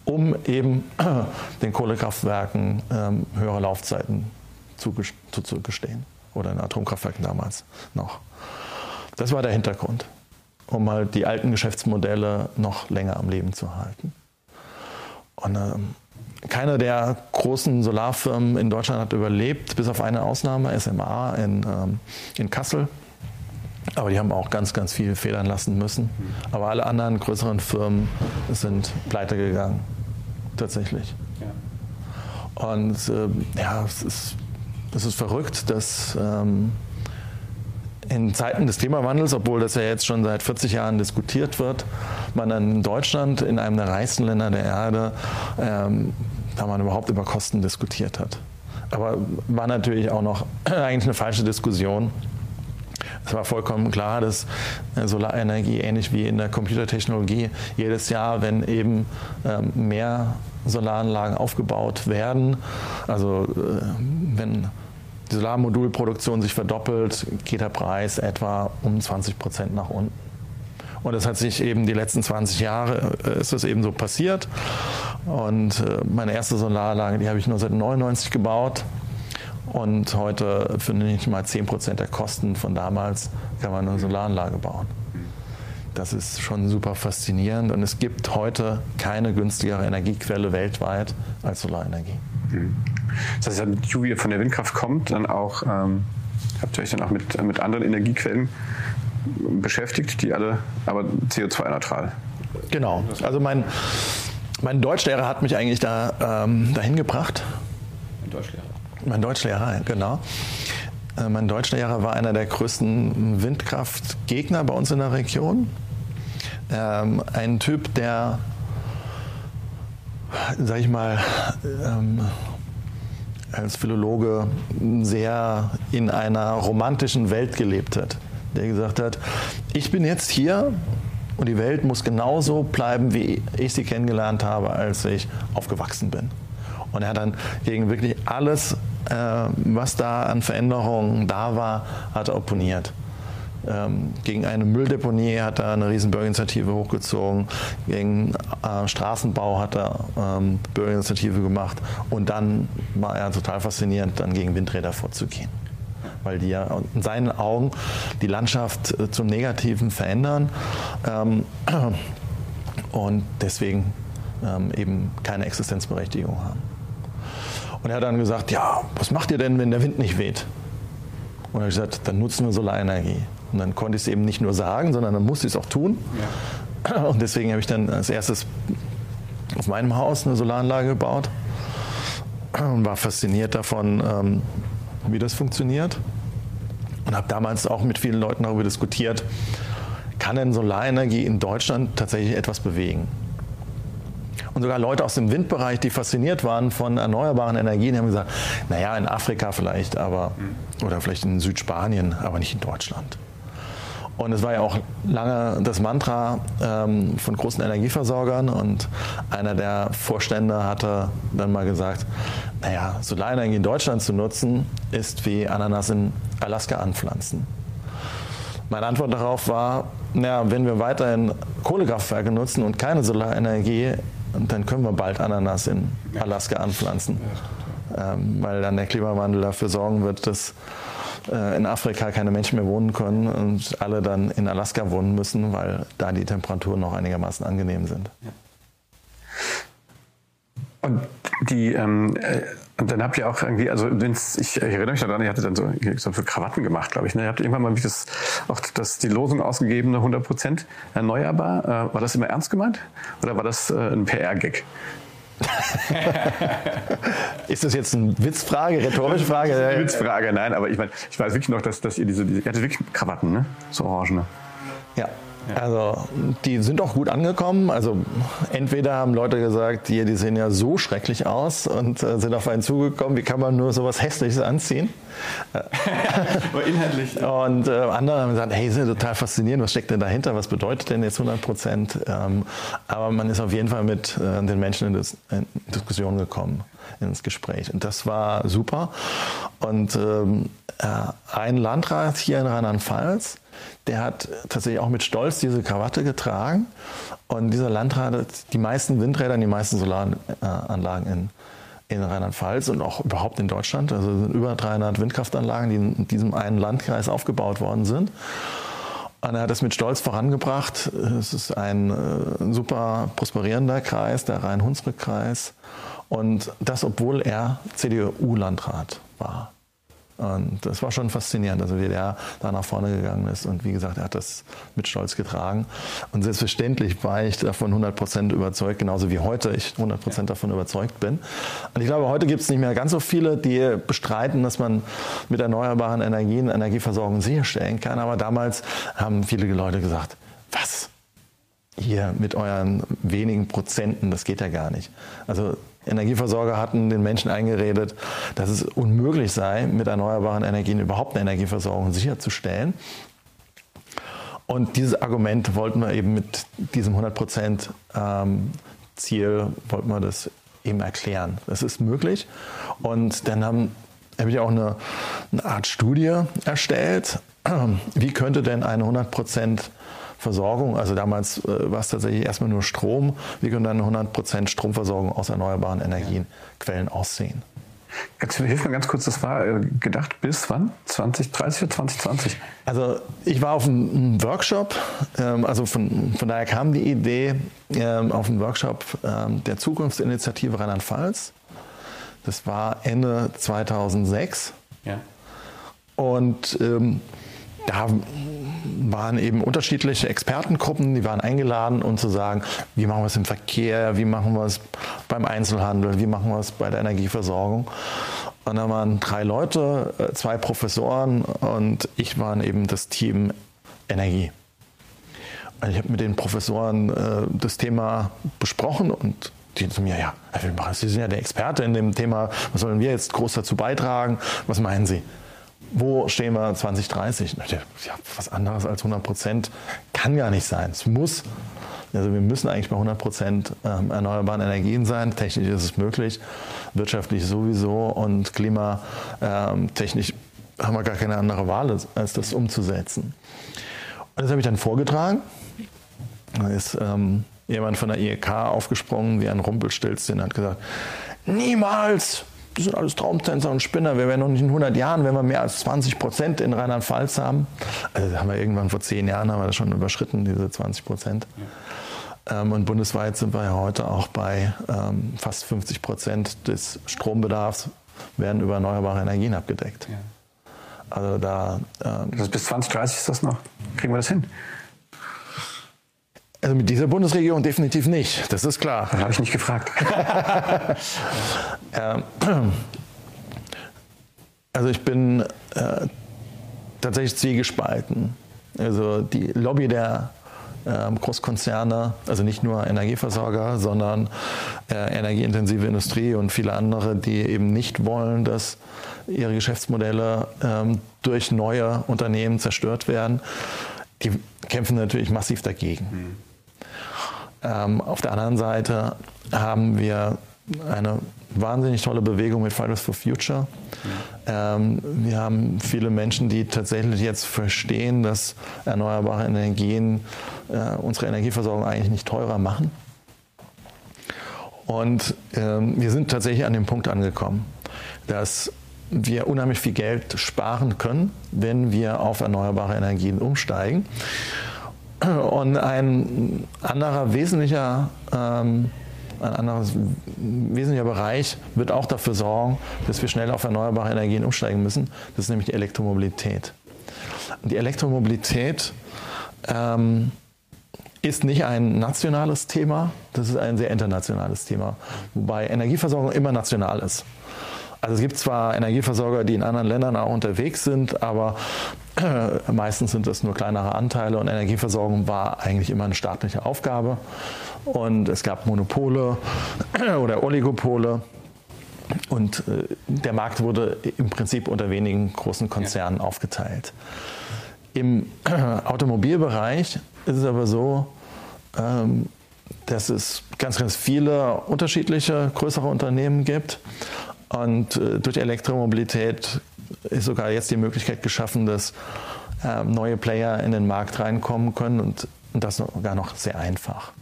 um eben den Kohlekraftwerken ähm, höhere Laufzeiten zuzugestehen. Oder in Atomkraftwerken damals noch. Das war der Hintergrund, um halt die alten Geschäftsmodelle noch länger am Leben zu halten. Und ähm, keine der großen Solarfirmen in Deutschland hat überlebt, bis auf eine Ausnahme, SMA in, ähm, in Kassel. Aber die haben auch ganz, ganz viel federn lassen müssen. Aber alle anderen größeren Firmen sind pleite gegangen. Tatsächlich. Ja. Und äh, ja, es ist, es ist verrückt, dass ähm, in Zeiten des Klimawandels, obwohl das ja jetzt schon seit 40 Jahren diskutiert wird, man dann in Deutschland, in einem der reichsten Länder der Erde, ähm, da man überhaupt über Kosten diskutiert hat. Aber war natürlich auch noch eigentlich eine falsche Diskussion. Es war vollkommen klar, dass äh, Solarenergie ähnlich wie in der Computertechnologie jedes Jahr, wenn eben ähm, mehr Solaranlagen aufgebaut werden, also äh, wenn die Solarmodulproduktion sich verdoppelt, geht der Preis etwa um 20 Prozent nach unten. Und das hat sich eben die letzten 20 Jahre äh, ist das eben so passiert. Und meine erste Solaranlage, die habe ich 1999 gebaut. Und heute für nicht mal 10 Prozent der Kosten von damals kann man eine Solaranlage bauen. Das ist schon super faszinierend und es gibt heute keine günstigere Energiequelle weltweit als Solarenergie. Das heißt, die Juwel von der Windkraft kommt, dann auch, ähm, habt ihr euch dann auch mit, mit anderen Energiequellen beschäftigt, die alle aber CO2-neutral? Genau. Also mein, mein Deutschlehrer hat mich eigentlich da, ähm, dahin gebracht. Ein Deutschlehrer? Mein Deutschlehrer, genau. Äh, mein Deutschlehrer war einer der größten Windkraftgegner bei uns in der Region. Ähm, ein Typ, der, sag ich mal, ähm, als Philologe sehr in einer romantischen Welt gelebt hat. Der gesagt hat, ich bin jetzt hier und die Welt muss genauso bleiben, wie ich sie kennengelernt habe, als ich aufgewachsen bin. Und er hat dann gegen wirklich alles äh, was da an Veränderungen da war, hat er opponiert. Ähm, gegen eine Mülldeponie hat er eine riesen Bürgerinitiative hochgezogen, gegen äh, Straßenbau hat er ähm, Bürgerinitiative gemacht und dann war er total faszinierend, dann gegen Windräder vorzugehen. Weil die ja in seinen Augen die Landschaft äh, zum Negativen verändern ähm, und deswegen ähm, eben keine Existenzberechtigung haben. Und er hat dann gesagt, ja, was macht ihr denn, wenn der Wind nicht weht? Und er hat gesagt, dann nutzen wir Solarenergie. Und dann konnte ich es eben nicht nur sagen, sondern dann musste ich es auch tun. Ja. Und deswegen habe ich dann als erstes auf meinem Haus eine Solaranlage gebaut und war fasziniert davon, ähm, wie das funktioniert. Und habe damals auch mit vielen Leuten darüber diskutiert, kann denn Solarenergie in Deutschland tatsächlich etwas bewegen? Und sogar Leute aus dem Windbereich, die fasziniert waren von erneuerbaren Energien, haben gesagt, naja, in Afrika vielleicht, aber oder vielleicht in Südspanien, aber nicht in Deutschland. Und es war ja auch lange das Mantra ähm, von großen Energieversorgern. Und einer der Vorstände hatte dann mal gesagt, naja, Solarenergie in Deutschland zu nutzen, ist wie Ananas in Alaska anpflanzen. Meine Antwort darauf war, naja, wenn wir weiterhin Kohlekraftwerke nutzen und keine Solarenergie dann können wir bald Ananas in Alaska anpflanzen, ähm, weil dann der Klimawandel dafür sorgen wird, dass äh, in Afrika keine Menschen mehr wohnen können und alle dann in Alaska wohnen müssen, weil da die Temperaturen noch einigermaßen angenehm sind. Und die, ähm, äh, Und dann habt ihr auch irgendwie, also wenn's, ich, ich erinnere mich daran, ihr hattet dann so, so für Krawatten gemacht, glaube ich. Ne? Ihr habt irgendwann mal das, auch das, die Losung ausgegeben, 100 Prozent erneuerbar. Äh, war das immer ernst gemeint oder war das äh, ein PR-Gag? Ist das jetzt eine Witzfrage, rhetorische Frage? Eine Witzfrage, nein, aber ich meine, ich weiß wirklich noch, dass, dass ihr diese, diese ihr hattet wirklich Krawatten, ne? So orangene. Ja. Also die sind auch gut angekommen. Also entweder haben Leute gesagt, die, die sehen ja so schrecklich aus und äh, sind auf einen zugekommen, wie kann man nur sowas Hässliches anziehen? Aber inhaltlich. Und äh, andere haben gesagt, hey, ist ja total faszinierend, was steckt denn dahinter, was bedeutet denn jetzt 100 Prozent? Ähm, aber man ist auf jeden Fall mit äh, den Menschen in, Dis in Diskussion gekommen ins Gespräch. Und das war super. Und ähm, äh, ein Landrat hier in Rheinland-Pfalz, der hat tatsächlich auch mit Stolz diese Krawatte getragen. Und dieser Landrat hat die meisten Windräder die meisten Solaranlagen in, in Rheinland-Pfalz und auch überhaupt in Deutschland. Also sind über 300 Windkraftanlagen, die in diesem einen Landkreis aufgebaut worden sind. Und er hat es mit Stolz vorangebracht. Es ist ein äh, super prosperierender Kreis, der Rhein-Hunsrück-Kreis. Und das, obwohl er CDU-Landrat war. Und das war schon faszinierend, also wie der da nach vorne gegangen ist. Und wie gesagt, er hat das mit Stolz getragen. Und selbstverständlich war ich davon 100 Prozent überzeugt, genauso wie heute ich 100 Prozent davon überzeugt bin. Und ich glaube, heute gibt es nicht mehr ganz so viele, die bestreiten, dass man mit erneuerbaren Energien Energieversorgung sicherstellen kann. Aber damals haben viele Leute gesagt, was? Hier mit euren wenigen Prozenten, das geht ja gar nicht. Also Energieversorger hatten den Menschen eingeredet, dass es unmöglich sei, mit erneuerbaren Energien überhaupt eine Energieversorgung sicherzustellen. Und dieses Argument wollten wir eben mit diesem 100 Prozent ähm, Ziel, wollten wir das eben erklären. Das ist möglich. Und dann haben, habe ich auch eine, eine Art Studie erstellt. Wie könnte denn eine 100 Prozent Versorgung, also damals äh, war es tatsächlich erstmal nur Strom, wie können dann 100% Stromversorgung aus erneuerbaren Energienquellen aussehen? Jetzt hilf mir ganz kurz, das war äh, gedacht bis wann? 2030 oder 2020? Also ich war auf einem Workshop, ähm, also von, von daher kam die Idee ähm, auf einem Workshop ähm, der Zukunftsinitiative Rheinland-Pfalz. Das war Ende 2006. Ja. Und ähm, da waren eben unterschiedliche Expertengruppen, die waren eingeladen, um zu sagen, wie machen wir es im Verkehr, wie machen wir es beim Einzelhandel, wie machen wir es bei der Energieversorgung. Und da waren drei Leute, äh, zwei Professoren und ich waren eben das Team Energie. Und ich habe mit den Professoren äh, das Thema besprochen und die zu mir, ja, Sie sind ja der Experte in dem Thema, was sollen wir jetzt groß dazu beitragen? Was meinen Sie? Wo stehen wir 2030? Ja, was anderes als 100 Prozent kann gar nicht sein. Es muss. Also wir müssen eigentlich bei 100 Prozent ähm, erneuerbaren Energien sein. Technisch ist es möglich, wirtschaftlich sowieso und klimatechnisch ähm, haben wir gar keine andere Wahl, als das umzusetzen. Und das habe ich dann vorgetragen. Da ist ähm, jemand von der IEK aufgesprungen, wie ein Rumpelstilzchen, hat gesagt, niemals das sind alles Traumtänzer und Spinner. Wir werden noch nicht in 100 Jahren, wenn wir mehr als 20 Prozent in Rheinland-Pfalz haben. Also haben wir irgendwann vor zehn Jahren haben wir das schon überschritten, diese 20 Prozent. Ja. Ähm, und bundesweit sind wir ja heute auch bei ähm, fast 50 Prozent des Strombedarfs werden über erneuerbare Energien abgedeckt. Ja. Also da. Ähm, das bis 2030 ist das noch. Kriegen wir das hin? Also mit dieser Bundesregierung definitiv nicht, das ist klar. Das habe ich nicht gefragt. Ähm, also ich bin äh, tatsächlich zwiegespalten. Also die Lobby der äh, Großkonzerne, also nicht nur Energieversorger, sondern äh, energieintensive Industrie und viele andere, die eben nicht wollen, dass ihre Geschäftsmodelle ähm, durch neue Unternehmen zerstört werden, die kämpfen natürlich massiv dagegen. Mhm. Ähm, auf der anderen Seite haben wir eine wahnsinnig tolle Bewegung mit Fridays for Future. Ähm, wir haben viele Menschen, die tatsächlich jetzt verstehen, dass erneuerbare Energien äh, unsere Energieversorgung eigentlich nicht teurer machen. Und ähm, wir sind tatsächlich an dem Punkt angekommen, dass wir unheimlich viel Geld sparen können, wenn wir auf erneuerbare Energien umsteigen. Und ein anderer wesentlicher ähm, ein anderes wesentlicher Bereich wird auch dafür sorgen, dass wir schnell auf erneuerbare Energien umsteigen müssen. Das ist nämlich die Elektromobilität. Und die Elektromobilität ähm, ist nicht ein nationales Thema, das ist ein sehr internationales Thema, wobei Energieversorgung immer national ist. Also es gibt zwar Energieversorger, die in anderen Ländern auch unterwegs sind, aber meistens sind das nur kleinere Anteile und Energieversorgung war eigentlich immer eine staatliche Aufgabe. Und es gab Monopole oder Oligopole. Und äh, der Markt wurde im Prinzip unter wenigen großen Konzernen ja. aufgeteilt. Im Automobilbereich ist es aber so, ähm, dass es ganz, ganz viele unterschiedliche größere Unternehmen gibt. Und äh, durch Elektromobilität ist sogar jetzt die Möglichkeit geschaffen, dass ähm, neue Player in den Markt reinkommen können und, das sogar noch sehr einfach.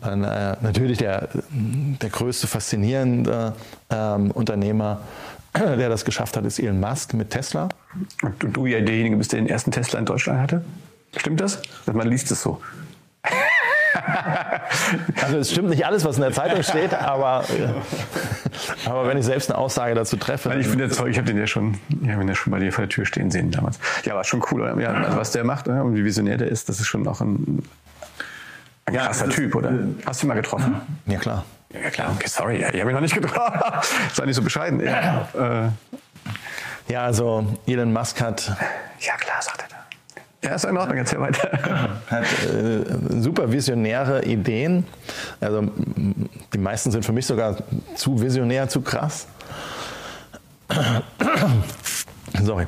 Und, äh, natürlich der, der größte faszinierende ähm, Unternehmer, der das geschafft hat, ist Elon Musk mit Tesla. Und du ja derjenige bist, der den ersten Tesla in Deutschland hatte? Stimmt das? Man liest es so. Also es stimmt nicht alles, was in der Zeitung steht, aber, aber wenn ich selbst eine Aussage dazu treffe. ich finde das toll, ich habe den ja schon, ich habe ihn ja schon bei dir vor der Tür stehen sehen damals. Ja, war schon cool. Ja, also was der macht und wie visionär der ist, das ist schon auch ein, ein ja, krasser Typ, oder? Hast du ihn mal getroffen? Ja, klar. Ja, klar, okay, sorry, ich habe ihn noch nicht getroffen. Sei nicht so bescheiden. Ja, äh. ja, also Elon Musk hat. Ja, klar, sagt er. Ja, ist in Ordnung, erzähl weiter. Hat äh, super visionäre Ideen. Also die meisten sind für mich sogar zu visionär, zu krass. Sorry.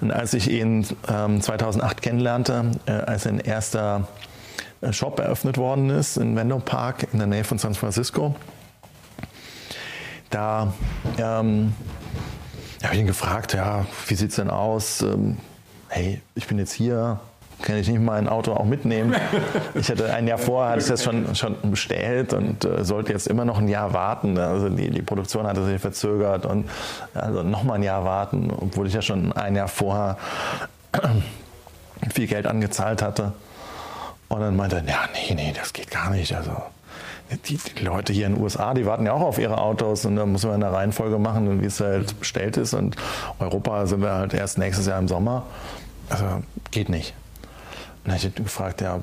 Und als ich ihn ähm, 2008 kennenlernte, äh, als ein erster äh, Shop eröffnet worden ist in Venlo Park in der Nähe von San Francisco, da ähm, habe ich ihn gefragt, ja, wie sieht es denn aus? Ähm, hey, ich bin jetzt hier, kann ich nicht mein Auto auch mitnehmen? Ich hatte ein Jahr vorher, hatte ich das schon, schon bestellt und äh, sollte jetzt immer noch ein Jahr warten. Also die, die Produktion hatte sich verzögert und also noch mal ein Jahr warten, obwohl ich ja schon ein Jahr vorher viel Geld angezahlt hatte. Und dann meinte er, ja, nee, nee, das geht gar nicht. Also die, die, Leute hier in den USA, die warten ja auch auf ihre Autos und da muss man eine Reihenfolge machen, wie es halt bestellt ist. Und Europa sind wir halt erst nächstes Jahr im Sommer. Also geht nicht. Und dann habe ich gefragt, ja,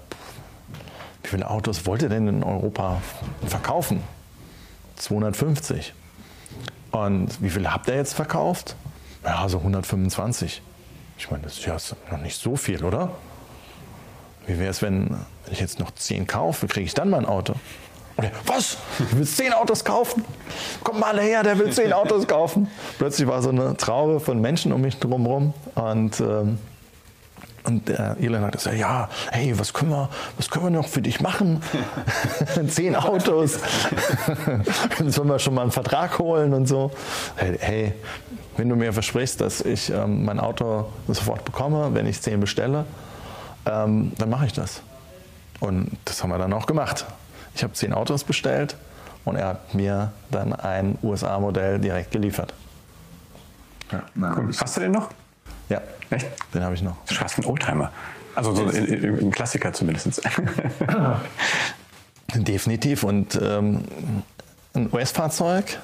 wie viele Autos wollt ihr denn in Europa verkaufen? 250. Und wie viele habt ihr jetzt verkauft? Ja, so 125. Ich meine, das ist ja noch nicht so viel, oder? Wie wäre es, wenn, ich jetzt noch 10 kaufe, kriege ich dann mein Auto? Und er, was? Du willst 10 Autos kaufen? Kommt mal her, der will 10 Autos kaufen. Plötzlich war so eine Traube von Menschen um mich drumherum. Und ähm, und der Elon hat gesagt, ja, hey, was können wir, was können wir noch für dich machen? Zehn Autos. Sollen wir schon mal einen Vertrag holen und so? Hey, wenn du mir versprichst, dass ich ähm, mein Auto sofort bekomme, wenn ich zehn bestelle, ähm, dann mache ich das. Und das haben wir dann auch gemacht. Ich habe zehn Autos bestellt und er hat mir dann ein USA-Modell direkt geliefert. Ja, cool. Hast du den noch? Ja, Echt? den habe ich noch. Das ist fast ein Oldtimer. Also so ein Klassiker zumindest. Definitiv. Und ähm, ein US-Fahrzeug,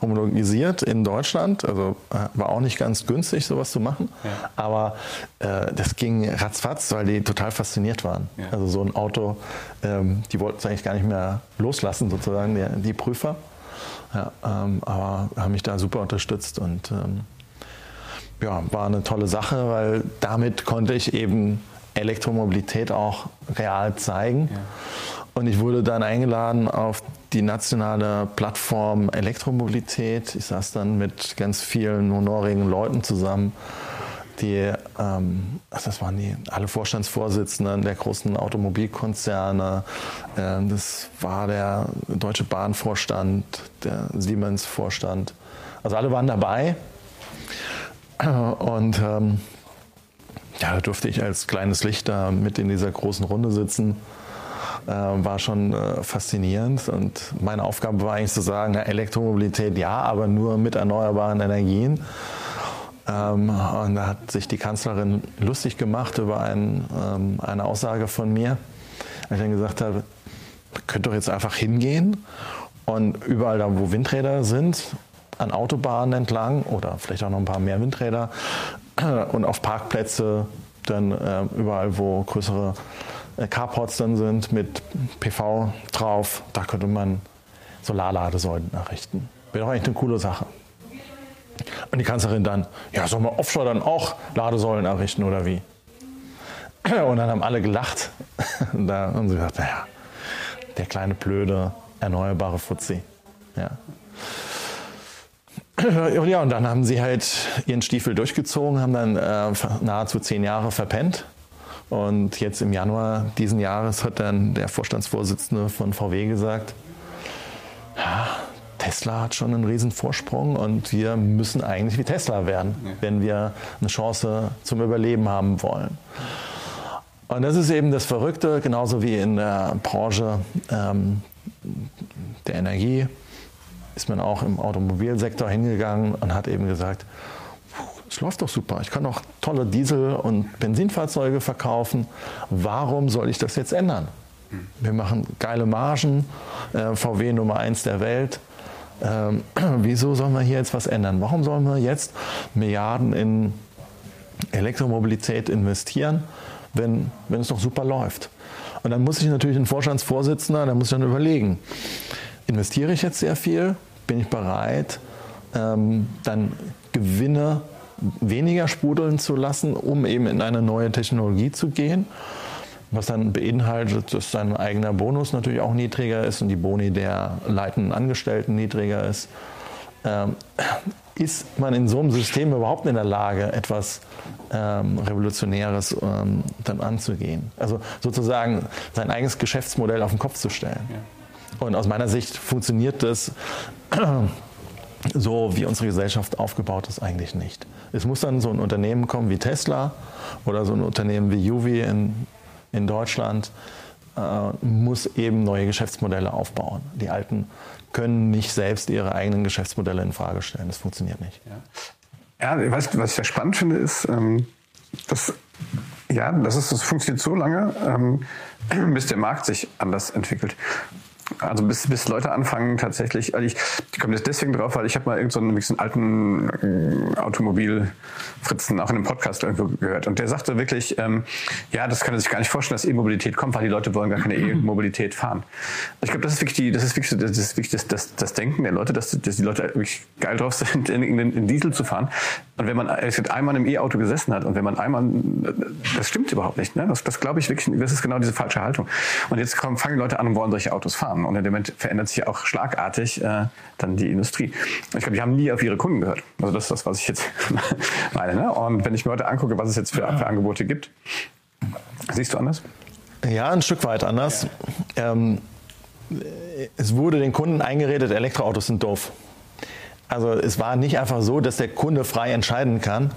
homologisiert in Deutschland. Also äh, war auch nicht ganz günstig, sowas zu machen. Ja. Aber äh, das ging ratzfatz, weil die total fasziniert waren. Ja. Also so ein Auto, ähm, die wollten es eigentlich gar nicht mehr loslassen, sozusagen, die, die Prüfer. Ja, ähm, aber haben mich da super unterstützt und ähm, ja, war eine tolle Sache, weil damit konnte ich eben Elektromobilität auch real zeigen. Und ich wurde dann eingeladen auf die nationale Plattform Elektromobilität. Ich saß dann mit ganz vielen honorigen Leuten zusammen, die, ähm, das waren die, alle Vorstandsvorsitzenden der großen Automobilkonzerne. Äh, das war der Deutsche Bahnvorstand, der Siemens-Vorstand. Also alle waren dabei. Und ähm, ja, da durfte ich als kleines Licht da mit in dieser großen Runde sitzen. Äh, war schon äh, faszinierend. Und meine Aufgabe war eigentlich zu sagen, na, Elektromobilität ja, aber nur mit erneuerbaren Energien. Ähm, und da hat sich die Kanzlerin lustig gemacht über ein, ähm, eine Aussage von mir, als ich dann gesagt habe, könnt doch jetzt einfach hingehen und überall da, wo Windräder sind, an Autobahnen entlang oder vielleicht auch noch ein paar mehr Windräder und auf Parkplätze, dann äh, überall, wo größere äh, Carports dann sind mit PV drauf, da könnte man Solarladesäulen errichten. Wäre doch eigentlich eine coole Sache. Und die Kanzlerin dann, ja, soll man offshore dann auch Ladesäulen errichten oder wie? Und dann haben alle gelacht. Und da haben sie gesagt, naja, der kleine blöde erneuerbare Fuzzi. Ja. Und ja, und dann haben sie halt ihren Stiefel durchgezogen, haben dann äh, nahezu zehn Jahre verpennt. Und jetzt im Januar diesen Jahres hat dann der Vorstandsvorsitzende von VW gesagt, ja, Tesla hat schon einen riesen Vorsprung und wir müssen eigentlich wie Tesla werden, ja. wenn wir eine Chance zum Überleben haben wollen. Und das ist eben das Verrückte, genauso wie in der Branche ähm, der Energie ist man auch im Automobilsektor hingegangen und hat eben gesagt, es läuft doch super, ich kann doch tolle Diesel- und Benzinfahrzeuge verkaufen, warum soll ich das jetzt ändern? Wir machen geile Margen, äh, VW Nummer 1 der Welt. Ähm, wieso sollen wir hier jetzt was ändern? Warum sollen wir jetzt Milliarden in Elektromobilität investieren, wenn, wenn es doch super läuft? Und dann muss ich natürlich ein Vorstandsvorsitzender, dann muss ich dann überlegen, investiere ich jetzt sehr viel? Bin ich bereit, ähm, dann Gewinne weniger sprudeln zu lassen, um eben in eine neue Technologie zu gehen? Was dann beinhaltet, dass sein eigener Bonus natürlich auch niedriger ist und die Boni der leitenden Angestellten niedriger ist. Ähm, ist man in so einem System überhaupt in der Lage, etwas ähm, Revolutionäres ähm, dann anzugehen? Also sozusagen sein eigenes Geschäftsmodell auf den Kopf zu stellen. Ja. Und aus meiner Sicht funktioniert das so, wie unsere Gesellschaft aufgebaut ist, eigentlich nicht. Es muss dann so ein Unternehmen kommen wie Tesla oder so ein Unternehmen wie Juvi in, in Deutschland, äh, muss eben neue Geschäftsmodelle aufbauen. Die alten können nicht selbst ihre eigenen Geschäftsmodelle in Frage stellen. Das funktioniert nicht. Ja, ja weißt, was ich sehr spannend finde, ist, ähm, dass ja, das, ist, das funktioniert so lange, ähm, bis der Markt sich anders entwickelt. Also bis, bis Leute anfangen tatsächlich, also ich, ich komme jetzt deswegen drauf, weil ich habe mal irgendeinen so einen, alten äh, Automobilfritzen auch in einem Podcast irgendwo gehört und der sagte wirklich, ähm, ja, das kann er sich gar nicht vorstellen, dass E-Mobilität kommt, weil die Leute wollen gar keine E-Mobilität fahren. Ich glaube, das ist wirklich die, das ist wirklich, das ist wirklich das, das, das Denken der Leute, dass, dass die Leute wirklich geil drauf sind, in, in, in Diesel zu fahren. Und wenn man einmal im E-Auto gesessen hat und wenn man einmal, das stimmt überhaupt nicht, ne? Das, das glaube ich wirklich, das ist genau diese falsche Haltung. Und jetzt kommen, fangen die Leute an und wollen solche Autos fahren haben. Und in dem Moment verändert sich auch schlagartig äh, dann die Industrie. Ich glaube, die haben nie auf ihre Kunden gehört. Also das ist das, was ich jetzt meine. Ne? Und wenn ich mir heute angucke, was es jetzt für, für Angebote gibt, siehst du anders? Ja, ein Stück weit anders. Ähm, es wurde den Kunden eingeredet, Elektroautos sind doof. Also es war nicht einfach so, dass der Kunde frei entscheiden kann,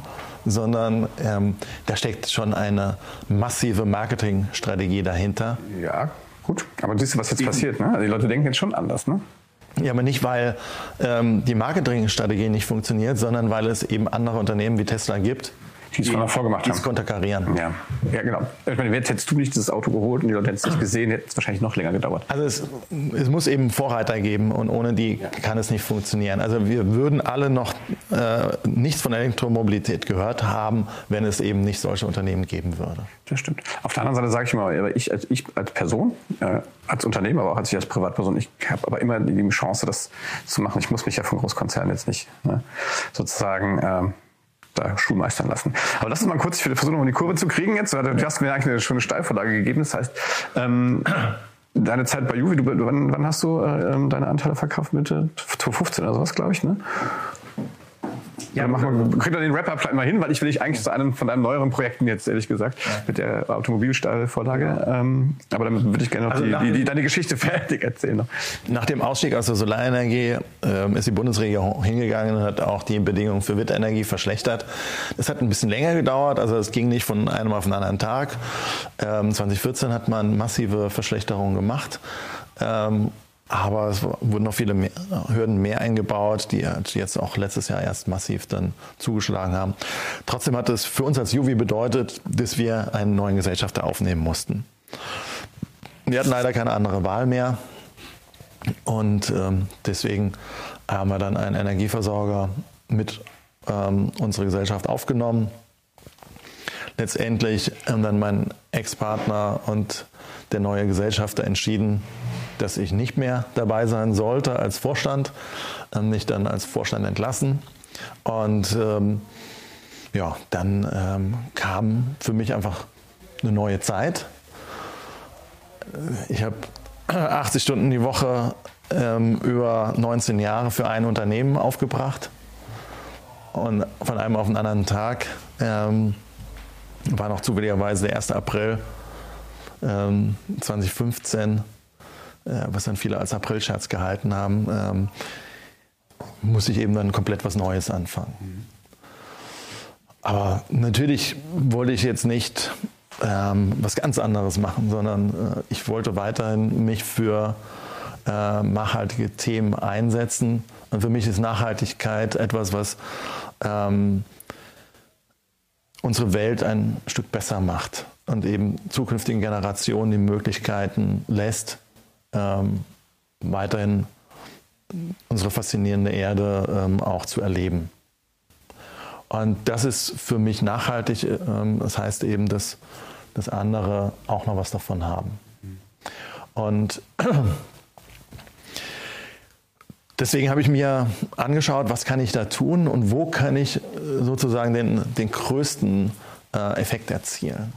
sondern ähm, da steckt schon eine massive Marketingstrategie dahinter. Ja, Gut, aber siehst du, was jetzt passiert? Ne? Also die Leute denken jetzt schon anders. Ne? Ja, aber nicht, weil ähm, die Marketingstrategie nicht funktioniert, sondern weil es eben andere Unternehmen wie Tesla gibt, die es vorher vorgemacht haben. Die es konterkarieren. Ja. ja, genau. Ich meine, hättest du nicht dieses Auto geholt und die Leute hätten es nicht gesehen, hätte es wahrscheinlich noch länger gedauert. Also es, es muss eben Vorreiter geben und ohne die ja. kann es nicht funktionieren. Also wir würden alle noch äh, nichts von Elektromobilität gehört haben, wenn es eben nicht solche Unternehmen geben würde. Das stimmt. Auf der anderen Seite sage ich mal, ich als, ich als Person, äh, als Unternehmer, aber auch als ich als Privatperson, ich habe aber immer die Chance, das zu machen. Ich muss mich ja von Großkonzernen jetzt nicht ne, sozusagen äh, da schulmeistern lassen. Aber lass uns mal kurz, ich versuche noch mal die Kurve zu kriegen jetzt. Du hast mir eigentlich eine schöne Steilvorlage gegeben. Das heißt, ähm, deine Zeit bei Juvi, du, wann, wann hast du äh, ähm, deine Anteile verkauft? Mitte 2015 oder sowas, glaube ich, ne? Ja, machen wir, kriegt ihr den Wrap-Up vielleicht mal hin, weil ich will dich eigentlich zu einem von deinen neueren Projekten jetzt, ehrlich gesagt, mit der Automobilstahlvorlage. Ja. Ähm, aber dann würde ich gerne noch also die, die, die, deine Geschichte fertig erzählen. Noch. Nach dem Ausstieg aus der Solarenergie ähm, ist die Bundesregierung hingegangen und hat auch die Bedingungen für Windenergie verschlechtert. Das hat ein bisschen länger gedauert, also es ging nicht von einem auf den anderen Tag. Ähm, 2014 hat man massive Verschlechterungen gemacht. Aber es wurden noch viele mehr, Hürden mehr eingebaut, die jetzt auch letztes Jahr erst massiv dann zugeschlagen haben. Trotzdem hat es für uns als Juvi bedeutet, dass wir einen neuen Gesellschafter aufnehmen mussten. wir hatten leider keine andere Wahl mehr. Und ähm, deswegen haben wir dann einen Energieversorger mit ähm, unserer Gesellschaft aufgenommen. Letztendlich haben dann mein Ex-Partner und der neue Gesellschafter entschieden, dass ich nicht mehr dabei sein sollte als Vorstand, ähm, mich dann als Vorstand entlassen. Und ähm, ja, dann ähm, kam für mich einfach eine neue Zeit. Ich habe 80 Stunden die Woche ähm, über 19 Jahre für ein Unternehmen aufgebracht. Und von einem auf den anderen Tag ähm, war noch zufälligerweise der 1. April ähm, 2015, äh, was dann viele als Aprilscherz gehalten haben, ähm, muss ich eben dann komplett was Neues anfangen. Aber natürlich wollte ich jetzt nicht ähm, was ganz anderes machen, sondern äh, ich wollte weiterhin mich für äh, nachhaltige Themen einsetzen. Und für mich ist Nachhaltigkeit etwas, was ähm, unsere Welt ein Stück besser macht und eben zukünftigen Generationen die Möglichkeiten lässt, ähm, weiterhin unsere faszinierende Erde ähm, auch zu erleben. Und das ist für mich nachhaltig. Ähm, das heißt eben, dass, dass andere auch noch was davon haben. Und deswegen habe ich mir angeschaut, was kann ich da tun und wo kann ich äh, sozusagen den, den größten äh, Effekt erzielen.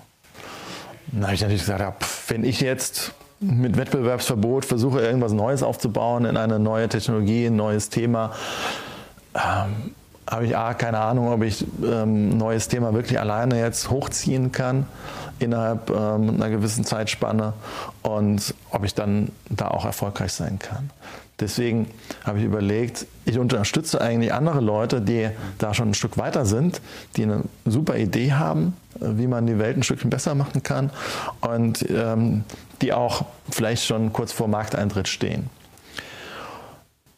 Dann habe ich natürlich gesagt, ja, pff, wenn ich jetzt mit Wettbewerbsverbot versuche, irgendwas Neues aufzubauen in eine neue Technologie, ein neues Thema, ähm, habe ich A, keine Ahnung, ob ich ähm, ein neues Thema wirklich alleine jetzt hochziehen kann innerhalb ähm, einer gewissen Zeitspanne und ob ich dann da auch erfolgreich sein kann. Deswegen habe ich überlegt, ich unterstütze eigentlich andere Leute, die da schon ein Stück weiter sind, die eine super Idee haben, wie man die Welt ein Stückchen besser machen kann und ähm, die auch vielleicht schon kurz vor Markteintritt stehen.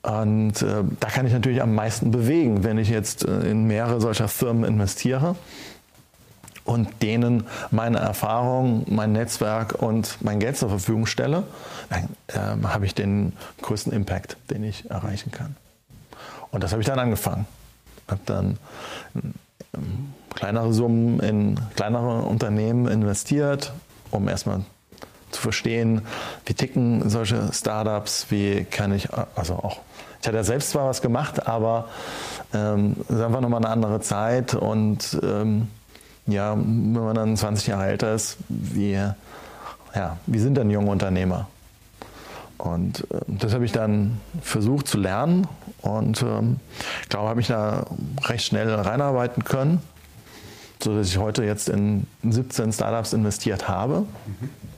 Und äh, da kann ich natürlich am meisten bewegen, wenn ich jetzt äh, in mehrere solcher Firmen investiere und denen meine Erfahrung, mein Netzwerk und mein Geld zur Verfügung stelle, dann äh, habe ich den größten Impact, den ich erreichen kann. Und das habe ich dann angefangen. Habe dann ähm, kleinere Summen in kleinere Unternehmen investiert, um erstmal zu verstehen, wie ticken solche Startups, wie kann ich, also auch, ich hatte ja selbst zwar was gemacht, aber ähm, es ist einfach nochmal eine andere Zeit und ähm, ja, wenn man dann 20 Jahre älter ist, wie, ja, wie sind dann junge Unternehmer? Und äh, das habe ich dann versucht zu lernen und ähm, ich glaube, habe ich da recht schnell reinarbeiten können, sodass ich heute jetzt in 17 Startups investiert habe. Mhm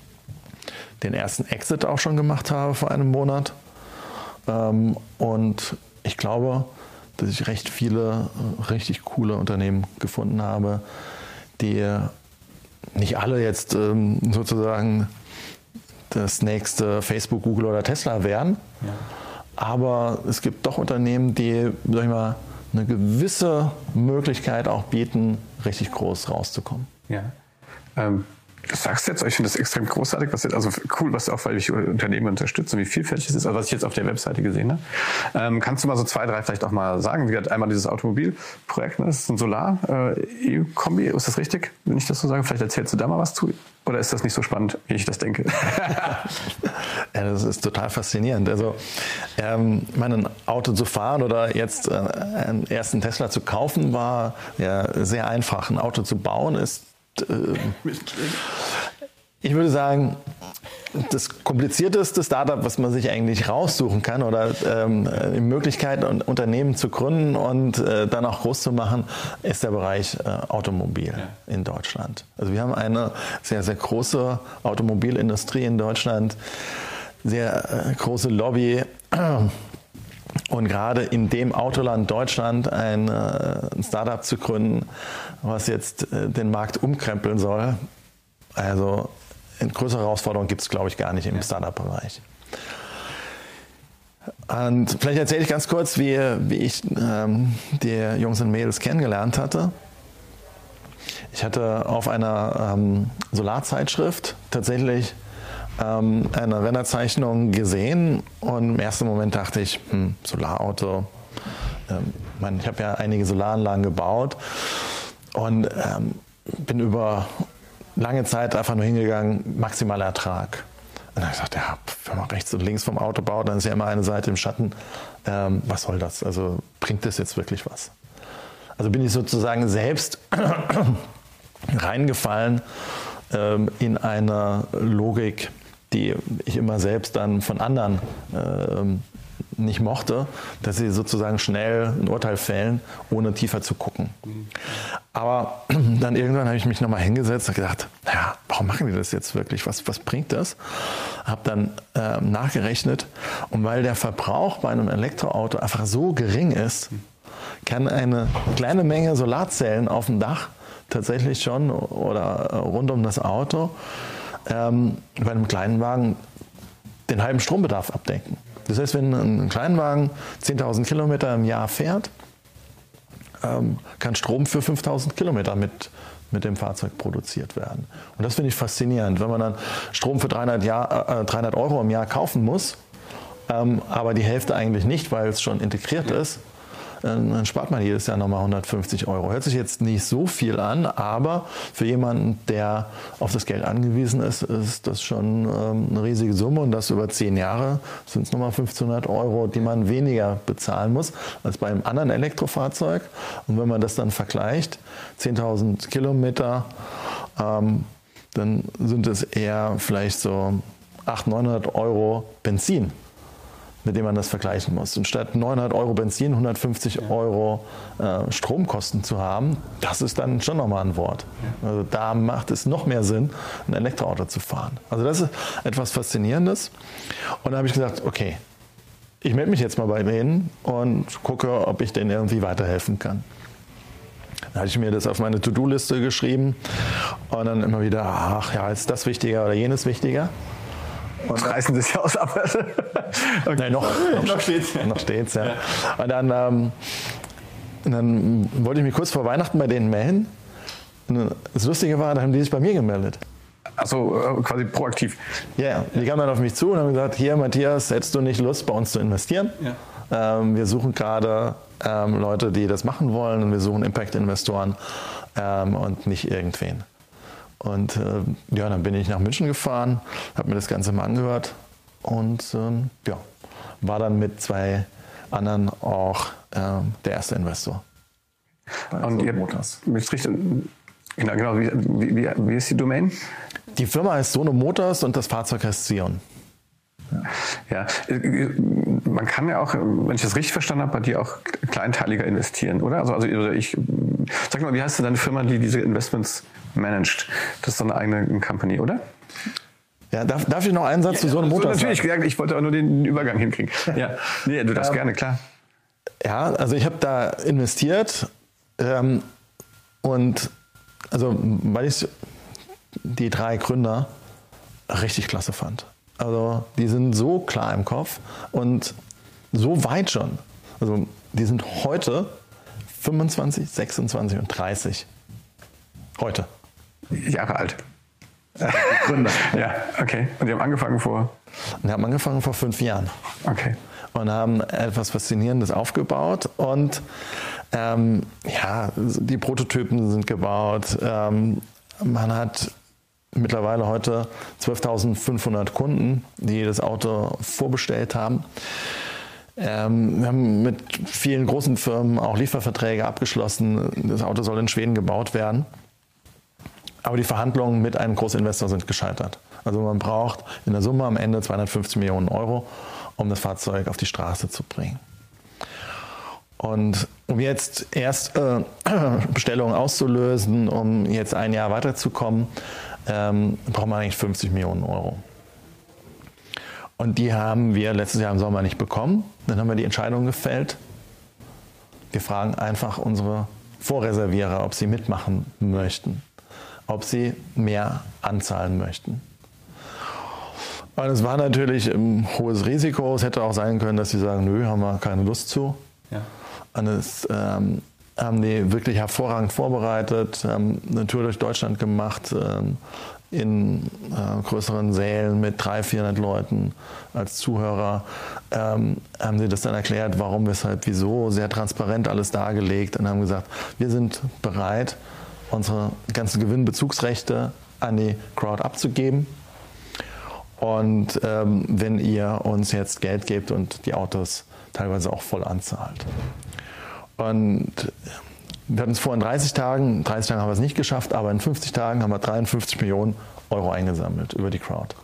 den ersten Exit auch schon gemacht habe vor einem Monat. Ähm, und ich glaube, dass ich recht viele äh, richtig coole Unternehmen gefunden habe, die nicht alle jetzt ähm, sozusagen das nächste Facebook, Google oder Tesla wären. Ja. Aber es gibt doch Unternehmen, die, sag ich mal, eine gewisse Möglichkeit auch bieten, richtig groß rauszukommen. Ja. Ähm, Du sagst jetzt, ich finde das extrem großartig, was jetzt, also cool, was auch, weil ich Unternehmen unterstütze und wie vielfältig es ist, also was ich jetzt auf der Webseite gesehen habe. Ähm, kannst du mal so zwei, drei vielleicht auch mal sagen? Wie gesagt, einmal dieses Automobilprojekt, ne? das ist ein Solar-E-Kombi, äh, ist das richtig, wenn ich das so sage? Vielleicht erzählst du da mal was zu. Oder ist das nicht so spannend, wie ich das denke? ja, das ist total faszinierend. Also, ähm, mein Auto zu fahren oder jetzt äh, einen ersten Tesla zu kaufen, war ja sehr einfach. Ein Auto zu bauen ist ich würde sagen, das komplizierteste Startup, was man sich eigentlich raussuchen kann oder ähm, die Möglichkeit, ein Unternehmen zu gründen und äh, dann auch groß zu machen, ist der Bereich äh, Automobil ja. in Deutschland. Also wir haben eine sehr, sehr große Automobilindustrie in Deutschland, sehr äh, große Lobby. Und gerade in dem Autoland Deutschland ein, äh, Startup zu gründen, was jetzt äh, den Markt umkrempeln soll, also eine größere Herausforderung gibt es, glaube ich, gar nicht im Startup-Bereich. Und vielleicht erzähle ich ganz kurz, wie, wie ich ähm, die Jungs und Mädels kennengelernt hatte. Ich hatte auf einer ähm, Solarzeitschrift tatsächlich ähm, eine Renderzeichnung gesehen und im ersten Moment dachte ich, hm, Solarauto. Ähm, ich habe ja einige Solaranlagen gebaut und ähm, bin über lange Zeit einfach nur hingegangen, maximaler Ertrag. Und dann habe ich gesagt, ja, wenn man rechts und links vom Auto baut, dann ist ja immer eine Seite im Schatten. Ähm, was soll das? Also bringt das jetzt wirklich was? Also bin ich sozusagen selbst reingefallen ähm, in eine Logik, die ich immer selbst dann von anderen ähm, nicht mochte, dass sie sozusagen schnell ein Urteil fällen, ohne tiefer zu gucken. Aber dann irgendwann habe ich mich nochmal hingesetzt und gedacht, naja, warum machen die das jetzt wirklich? Was, was bringt das? Habe dann äh, nachgerechnet und weil der Verbrauch bei einem Elektroauto einfach so gering ist, kann eine kleine Menge Solarzellen auf dem Dach tatsächlich schon oder äh, rund um das Auto ähm, bei einem kleinen Wagen den halben Strombedarf abdenken. Das heißt, wenn ein Kleinwagen 10.000 Kilometer im Jahr fährt, ähm, kann Strom für 5.000 Kilometer mit, mit dem Fahrzeug produziert werden. Und das finde ich faszinierend. Wenn man dann Strom für 300, Jahr, äh, 300 Euro im Jahr kaufen muss, ähm, aber die Hälfte eigentlich nicht, weil es schon integriert ist, dann spart man jedes Jahr nochmal 150 Euro. Hört sich jetzt nicht so viel an, aber für jemanden, der auf das Geld angewiesen ist, ist das schon ähm, eine riesige Summe und das über zehn Jahre sind es nochmal 1500 Euro, die man weniger bezahlen muss als bei einem anderen Elektrofahrzeug. Und wenn man das dann vergleicht, 10.000 Kilometer, ähm, dann sind es eher vielleicht so 800, 900 Euro Benzin mit dem man das vergleichen muss. Und statt 900 Euro Benzin 150 ja. Euro äh, Stromkosten zu haben, das ist dann schon nochmal ein Wort. Ja. Also da macht es noch mehr Sinn, ein Elektroauto zu fahren. Also das ist etwas Faszinierendes. Und da habe ich gesagt, okay, ich melde mich jetzt mal bei denen und gucke, ob ich denen irgendwie weiterhelfen kann. Da hatte ich mir das auf meine To-Do-Liste geschrieben und dann immer wieder, ach ja, ist das wichtiger oder jenes wichtiger? Und reißen sie sich aus ab. okay. Nein, noch, noch, noch steht's. Noch steht's, ja. ja. Und dann, ähm, dann wollte ich mich kurz vor Weihnachten bei denen melden. Und das Lustige war, da haben die sich bei mir gemeldet. Also quasi proaktiv. Ja, yeah. die kamen dann auf mich zu und haben gesagt, hier Matthias, hättest du nicht Lust, bei uns zu investieren? Ja. Ähm, wir suchen gerade ähm, Leute, die das machen wollen und wir suchen Impact-Investoren ähm, und nicht irgendwen. Und äh, ja, dann bin ich nach München gefahren, habe mir das Ganze mal angehört und ähm, ja, war dann mit zwei anderen auch ähm, der erste Investor. Und ihr Motors. Mit genau, genau. Wie, wie, wie, ist die Domain? Die Firma heißt Sono Motors und das Fahrzeug heißt Sion. Ja. ja. man kann ja auch, wenn ich das richtig verstanden habe, bei dir auch kleinteiliger investieren, oder? Also, also ich, sag mal, wie heißt denn deine Firma, die diese Investments managt. Das ist so eine eigene Company, oder? Ja, darf, darf ich noch einen Satz ja, zu so einem Motor sagen? Natürlich, sagen? ich wollte auch nur den Übergang hinkriegen. Ja, nee, du darfst ähm, gerne, klar. Ja, also ich habe da investiert ähm, und also weil ich die drei Gründer richtig klasse fand. Also die sind so klar im Kopf und so weit schon. Also die sind heute 25, 26 und 30. Heute. Jahre alt. Gründer. ja, okay. Und die haben angefangen vor? Die haben angefangen vor fünf Jahren. Okay. Und haben etwas Faszinierendes aufgebaut. Und ähm, ja, die Prototypen sind gebaut. Ähm, man hat mittlerweile heute 12.500 Kunden, die das Auto vorbestellt haben. Ähm, wir haben mit vielen großen Firmen auch Lieferverträge abgeschlossen. Das Auto soll in Schweden gebaut werden. Aber die Verhandlungen mit einem Großinvestor sind gescheitert. Also man braucht in der Summe am Ende 250 Millionen Euro, um das Fahrzeug auf die Straße zu bringen. Und um jetzt erst äh, Bestellungen auszulösen, um jetzt ein Jahr weiterzukommen, ähm, braucht man eigentlich 50 Millionen Euro. Und die haben wir letztes Jahr im Sommer nicht bekommen. Dann haben wir die Entscheidung gefällt. Wir fragen einfach unsere Vorreservierer, ob sie mitmachen möchten ob sie mehr anzahlen möchten. Und es war natürlich ein hohes Risiko. Es hätte auch sein können, dass sie sagen, nö, haben wir keine Lust zu. Ja. Und es ähm, haben die wirklich hervorragend vorbereitet, haben eine Tour durch Deutschland gemacht, ähm, in äh, größeren Sälen mit 300, 400 Leuten als Zuhörer. Ähm, haben sie das dann erklärt, warum, weshalb, wieso, sehr transparent alles dargelegt und haben gesagt, wir sind bereit, unsere ganzen Gewinnbezugsrechte an die Crowd abzugeben. Und ähm, wenn ihr uns jetzt Geld gebt und die Autos teilweise auch voll anzahlt. Und wir hatten es vor in 30 Tagen, in 30 Tagen haben wir es nicht geschafft, aber in 50 Tagen haben wir 53 Millionen Euro eingesammelt über die Crowd.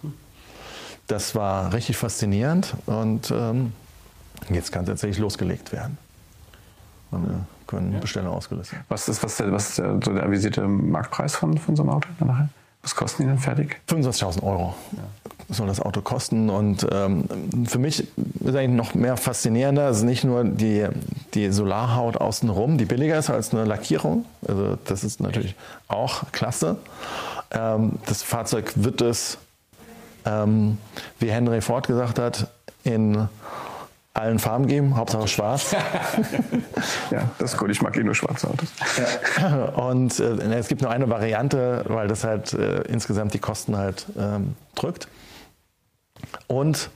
Das war richtig faszinierend und ähm, jetzt kann es tatsächlich losgelegt werden. Und wir können ja. Bestellungen ausgelöst werden. Was ist, was, der, was ist der, so der avisierte Marktpreis von, von so einem Auto nachher? Was kosten die denn fertig? 25.000 Euro ja. soll das Auto kosten. Und ähm, für mich ist eigentlich noch mehr faszinierender, ist nicht nur die, die Solarhaut außenrum, die billiger ist als eine Lackierung. Also das ist natürlich auch klasse. Ähm, das Fahrzeug wird es, ähm, wie Henry Ford gesagt hat, in allen Farben geben, Hauptsache schwarz. ja, das ist gut. Ich mag eh nur schwarze Autos. Ja. Und äh, es gibt nur eine Variante, weil das halt äh, insgesamt die Kosten halt ähm, drückt. Und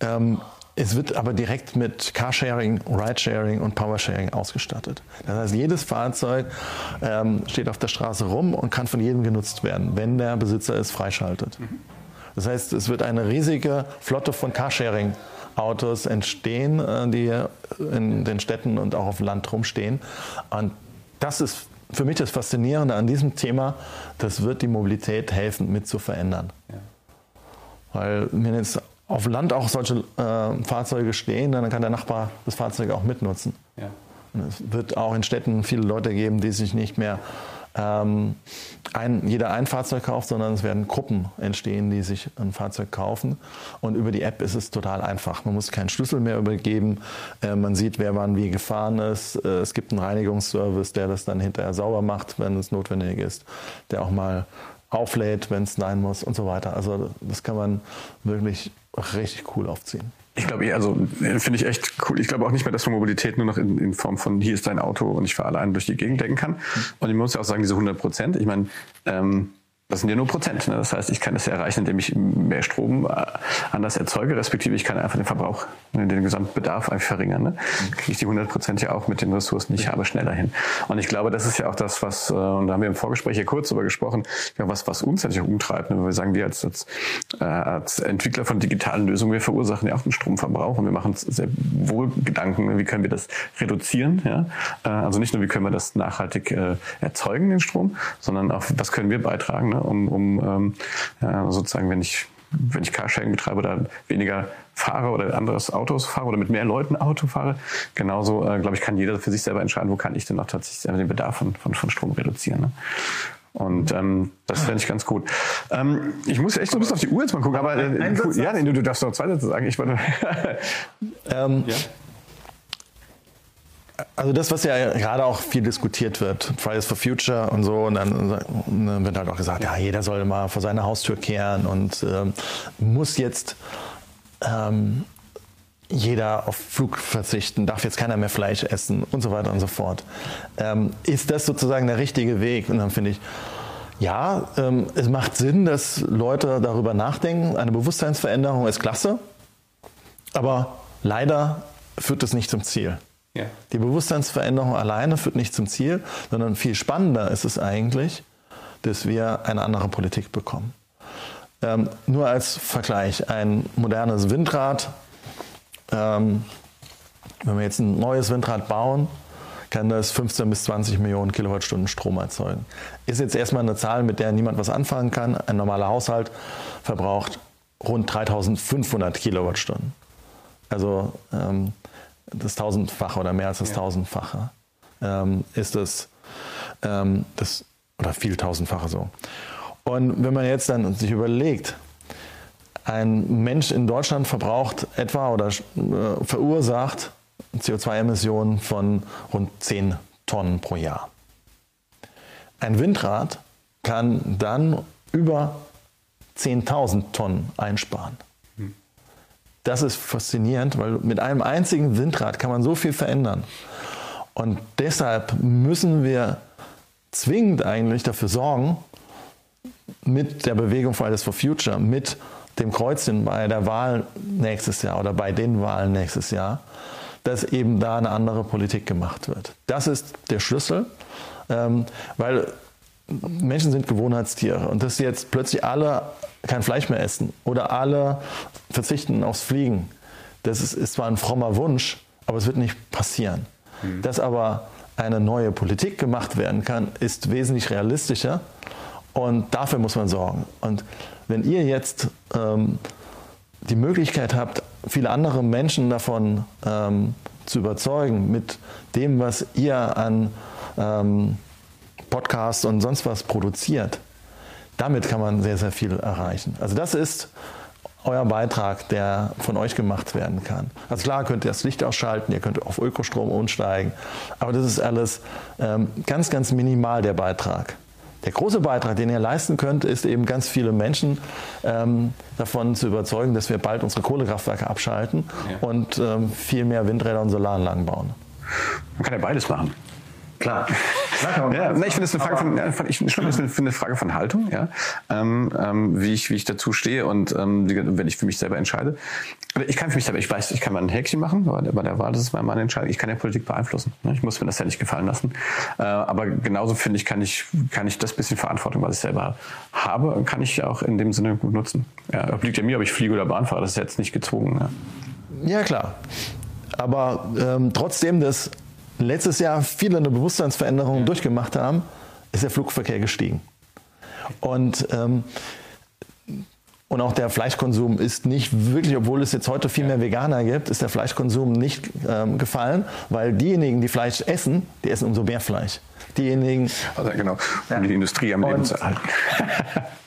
ähm, es wird aber direkt mit Carsharing, Ridesharing und Powersharing ausgestattet. Das heißt, jedes Fahrzeug ähm, steht auf der Straße rum und kann von jedem genutzt werden, wenn der Besitzer es freischaltet. Mhm. Das heißt, es wird eine riesige Flotte von Carsharing Autos entstehen, äh, die in den Städten und auch auf dem Land rumstehen. Und das ist für mich das Faszinierende an diesem Thema. Das wird die Mobilität helfen, mit zu verändern. Ja. Weil wenn jetzt auf Land auch solche äh, Fahrzeuge stehen, dann kann der Nachbar das Fahrzeug auch mitnutzen. Ja. Es wird auch in Städten viele Leute geben, die sich nicht mehr ähm, ein, jeder ein Fahrzeug kauft, sondern es werden Gruppen entstehen, die sich ein Fahrzeug kaufen. Und über die App ist es total einfach. Man muss keinen Schlüssel mehr übergeben. Äh, man sieht, wer wann wie gefahren ist. Äh, es gibt einen Reinigungsservice, der das dann hinterher sauber macht, wenn es notwendig ist, der auch mal auflädt, wenn es sein muss und so weiter. Also das kann man wirklich richtig cool aufziehen. Ich glaube, also finde ich echt cool. Ich glaube auch nicht mehr, dass man Mobilität nur noch in, in, Form von hier ist dein Auto und ich fahre allein durch die Gegend denken kann. Und ich muss ja auch sagen, diese 100 Prozent. Ich meine, ähm, das sind ja nur Prozent. Ne? Das heißt, ich kann das ja erreichen, indem ich mehr Strom äh, anders erzeuge, respektive ich kann einfach den Verbrauch, ne, den Gesamtbedarf einfach verringern. Ne? Kriege ich die 100 Prozent ja auch mit den Ressourcen, die ich habe, schneller hin. Und ich glaube, das ist ja auch das, was, äh, und da haben wir im Vorgespräch hier kurz drüber gesprochen, ja, was, was uns natürlich umtreibt. Ne? Wir sagen, wir als, als, äh, als Entwickler von digitalen Lösungen, wir verursachen ja auch den Stromverbrauch und wir machen uns sehr wohl Gedanken, ne? wie können wir das reduzieren. Ja? Also nicht nur, wie können wir das nachhaltig erzeugen, den Strom, sondern auch, was können wir beitragen, ne? Um, um ähm, ja, sozusagen, wenn ich wenn ich Carsharing betreibe oder weniger fahre oder anderes Autos fahre oder mit mehr Leuten Auto fahre, genauso, äh, glaube ich, kann jeder für sich selber entscheiden, wo kann ich denn noch tatsächlich den Bedarf von, von, von Strom reduzieren. Ne? Und ähm, das fände ich ganz gut. Ähm, ich muss echt so ein bisschen auf die Uhr jetzt mal gucken, aber äh, ja, du, du darfst noch zwei Sätze sagen. Ich wollte. ähm, ja also das, was ja gerade auch viel diskutiert wird, Fridays for Future und so, und dann, dann wird halt auch gesagt, ja, jeder soll mal vor seine Haustür kehren und ähm, muss jetzt ähm, jeder auf Flug verzichten, darf jetzt keiner mehr Fleisch essen und so weiter und so fort. Ähm, ist das sozusagen der richtige Weg? Und dann finde ich, ja, ähm, es macht Sinn, dass Leute darüber nachdenken. Eine Bewusstseinsveränderung ist klasse, aber leider führt es nicht zum Ziel. Ja. Die Bewusstseinsveränderung alleine führt nicht zum Ziel, sondern viel spannender ist es eigentlich, dass wir eine andere Politik bekommen. Ähm, nur als Vergleich, ein modernes Windrad, ähm, wenn wir jetzt ein neues Windrad bauen, kann das 15 bis 20 Millionen Kilowattstunden Strom erzeugen. Ist jetzt erstmal eine Zahl, mit der niemand was anfangen kann. Ein normaler Haushalt verbraucht rund 3500 Kilowattstunden. Also ähm, das Tausendfache oder mehr als das ja. Tausendfache ähm, ist das, ähm, das, oder viel Tausendfache so. Und wenn man jetzt dann sich überlegt, ein Mensch in Deutschland verbraucht etwa oder äh, verursacht CO2-Emissionen von rund 10 Tonnen pro Jahr. Ein Windrad kann dann über 10.000 Tonnen einsparen. Das ist faszinierend, weil mit einem einzigen Windrad kann man so viel verändern. Und deshalb müssen wir zwingend eigentlich dafür sorgen, mit der Bewegung Fridays for Future, mit dem Kreuzchen bei der Wahl nächstes Jahr oder bei den Wahlen nächstes Jahr, dass eben da eine andere Politik gemacht wird. Das ist der Schlüssel, ähm, weil Menschen sind Gewohnheitstiere und dass jetzt plötzlich alle kein Fleisch mehr essen oder alle verzichten aufs Fliegen, das ist, ist zwar ein frommer Wunsch, aber es wird nicht passieren. Mhm. Dass aber eine neue Politik gemacht werden kann, ist wesentlich realistischer und dafür muss man sorgen. Und wenn ihr jetzt ähm, die Möglichkeit habt, viele andere Menschen davon ähm, zu überzeugen, mit dem, was ihr an ähm, Podcasts und sonst was produziert, damit kann man sehr, sehr viel erreichen. Also das ist euer Beitrag, der von euch gemacht werden kann. Also klar könnt ihr das Licht ausschalten, ihr könnt auf Ökostrom umsteigen, aber das ist alles ähm, ganz, ganz minimal der Beitrag. Der große Beitrag, den ihr leisten könnt, ist eben ganz viele Menschen ähm, davon zu überzeugen, dass wir bald unsere Kohlekraftwerke abschalten ja. und ähm, viel mehr Windräder und Solaranlagen bauen. Man kann ja beides machen. Klar. ja, ich finde es eine Frage von, ja, ich, ich finde eine Frage von Haltung, ja, ähm, ähm, wie ich wie ich dazu stehe und ähm, wenn ich für mich selber entscheide. Ich kann für mich selber, ich weiß, ich kann mal ein Häkchen machen bei der Wahl, das ist meine Entscheidung. Ich kann ja Politik beeinflussen. Ne? Ich muss mir das ja nicht gefallen lassen. Äh, aber genauso finde ich, kann ich kann ich das bisschen Verantwortung, was ich selber habe, kann ich auch in dem Sinne gut nutzen. Ja, obliegt ja mir, ob ich fliege oder Bahn fahre. Das ist jetzt nicht gezwungen. Ja, ja klar. Aber ähm, trotzdem das letztes Jahr viele eine Bewusstseinsveränderung ja. durchgemacht haben, ist der Flugverkehr gestiegen. Und, ähm, und auch der Fleischkonsum ist nicht wirklich, obwohl es jetzt heute viel mehr Veganer gibt, ist der Fleischkonsum nicht ähm, gefallen, weil diejenigen, die Fleisch essen, die essen umso mehr Fleisch. Diejenigen. Also genau, um ja. die Industrie am Leben zu erhalten.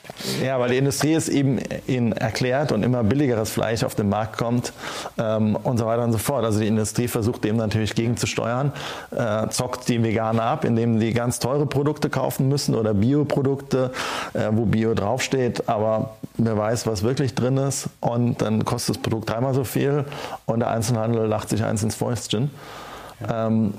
Ja, weil die Industrie es eben ihnen erklärt und immer billigeres Fleisch auf den Markt kommt ähm, und so weiter und so fort. Also die Industrie versucht dem natürlich gegenzusteuern, äh, zockt die Veganer ab, indem die ganz teure Produkte kaufen müssen oder Bioprodukte, äh, wo Bio draufsteht, aber wer weiß, was wirklich drin ist und dann kostet das Produkt dreimal so viel und der Einzelhandel lacht sich eins ins Fäustchen. Ähm,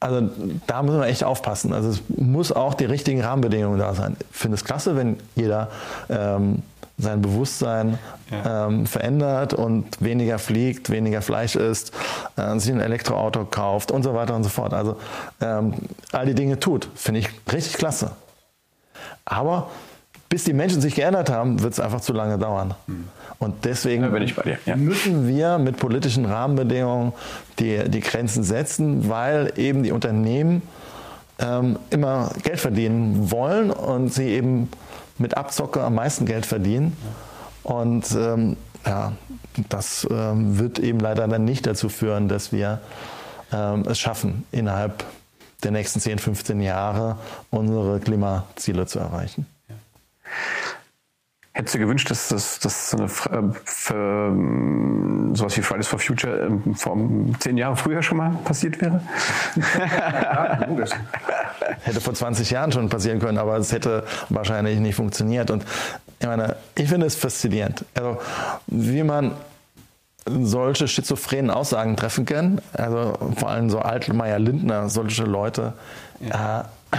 also da müssen wir echt aufpassen. Also es muss auch die richtigen Rahmenbedingungen da sein. Ich finde es klasse, wenn jeder ähm, sein Bewusstsein ja. ähm, verändert und weniger fliegt, weniger Fleisch isst, äh, sich ein Elektroauto kauft und so weiter und so fort. Also ähm, all die Dinge tut, finde ich richtig klasse. Aber bis die Menschen sich geändert haben, wird es einfach zu lange dauern. Mhm. Und deswegen ja. müssen wir mit politischen Rahmenbedingungen die, die Grenzen setzen, weil eben die Unternehmen ähm, immer Geld verdienen wollen und sie eben mit Abzocke am meisten Geld verdienen. Und ähm, ja, das ähm, wird eben leider dann nicht dazu führen, dass wir ähm, es schaffen, innerhalb der nächsten 10, 15 Jahre unsere Klimaziele zu erreichen. Hättest du gewünscht, dass das dass so eine, äh, für, sowas wie Fridays for Future ähm, vor zehn Jahren früher schon mal passiert wäre? ja, logisch. Hätte vor 20 Jahren schon passieren können, aber es hätte wahrscheinlich nicht funktioniert. Und ich meine, ich finde es faszinierend. Also, wie man solche schizophrenen Aussagen treffen kann, also vor allem so Altmaier Lindner, solche Leute, ja. äh,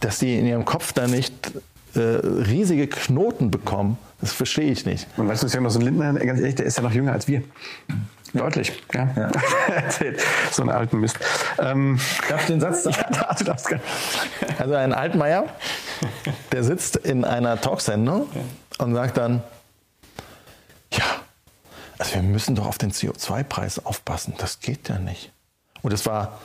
dass die in ihrem Kopf da nicht äh, riesige Knoten bekommen. Das verstehe ich nicht. Und weißt du, ist ja noch so ein Lindner, ganz ehrlich, der ist ja noch jünger als wir. Deutlich, ja. ja. Erzählt so einen alten Mist. Ähm, Darf ich den Satz sagen? Ja, du darfst gerne. Also ein Altmaier, der sitzt in einer Talksendung und sagt dann, ja, also wir müssen doch auf den CO2-Preis aufpassen. Das geht ja nicht. Und das war,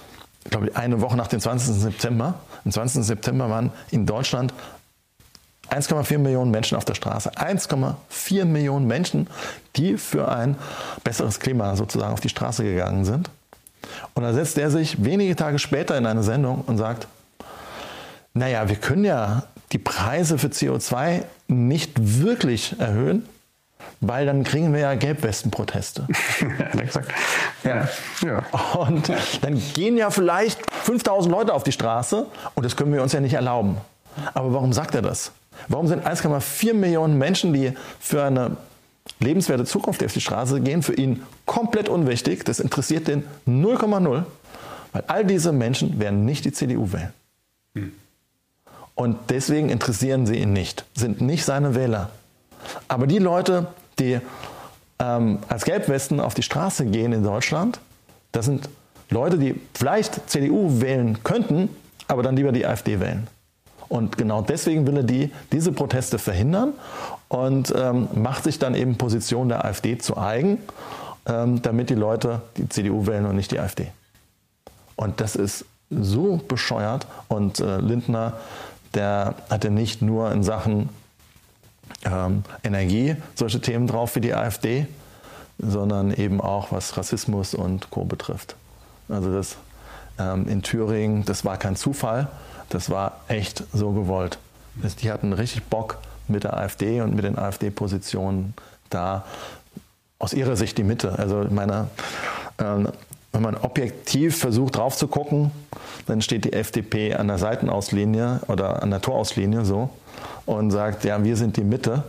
glaube ich, eine Woche nach dem 20. September. Am 20. September waren in Deutschland 1,4 Millionen Menschen auf der Straße. 1,4 Millionen Menschen, die für ein besseres Klima sozusagen auf die Straße gegangen sind. Und da setzt er sich wenige Tage später in eine Sendung und sagt, naja, wir können ja die Preise für CO2 nicht wirklich erhöhen, weil dann kriegen wir ja Gelbwestenproteste. ja. ja. Und dann gehen ja vielleicht 5000 Leute auf die Straße und das können wir uns ja nicht erlauben. Aber warum sagt er das? Warum sind 1,4 Millionen Menschen, die für eine lebenswerte Zukunft auf die Straße gehen, für ihn komplett unwichtig? Das interessiert den 0,0. Weil all diese Menschen werden nicht die CDU wählen. Hm. Und deswegen interessieren sie ihn nicht, sind nicht seine Wähler. Aber die Leute, die ähm, als Gelbwesten auf die Straße gehen in Deutschland, das sind Leute, die vielleicht CDU wählen könnten, aber dann lieber die AfD wählen. Und genau deswegen will er die, diese Proteste verhindern und ähm, macht sich dann eben Position der AfD zu eigen, ähm, damit die Leute die CDU wählen und nicht die AfD. Und das ist so bescheuert. Und äh, Lindner, der hatte nicht nur in Sachen ähm, Energie solche Themen drauf wie die AfD, sondern eben auch was Rassismus und Co. betrifft. Also das ähm, in Thüringen, das war kein Zufall, das war echt so gewollt. Die hatten richtig Bock mit der AfD und mit den AfD-Positionen da aus ihrer Sicht die Mitte. Also meine, äh, wenn man objektiv versucht drauf zu gucken, dann steht die FDP an der Seitenauslinie oder an der Torauslinie so und sagt, ja, wir sind die Mitte.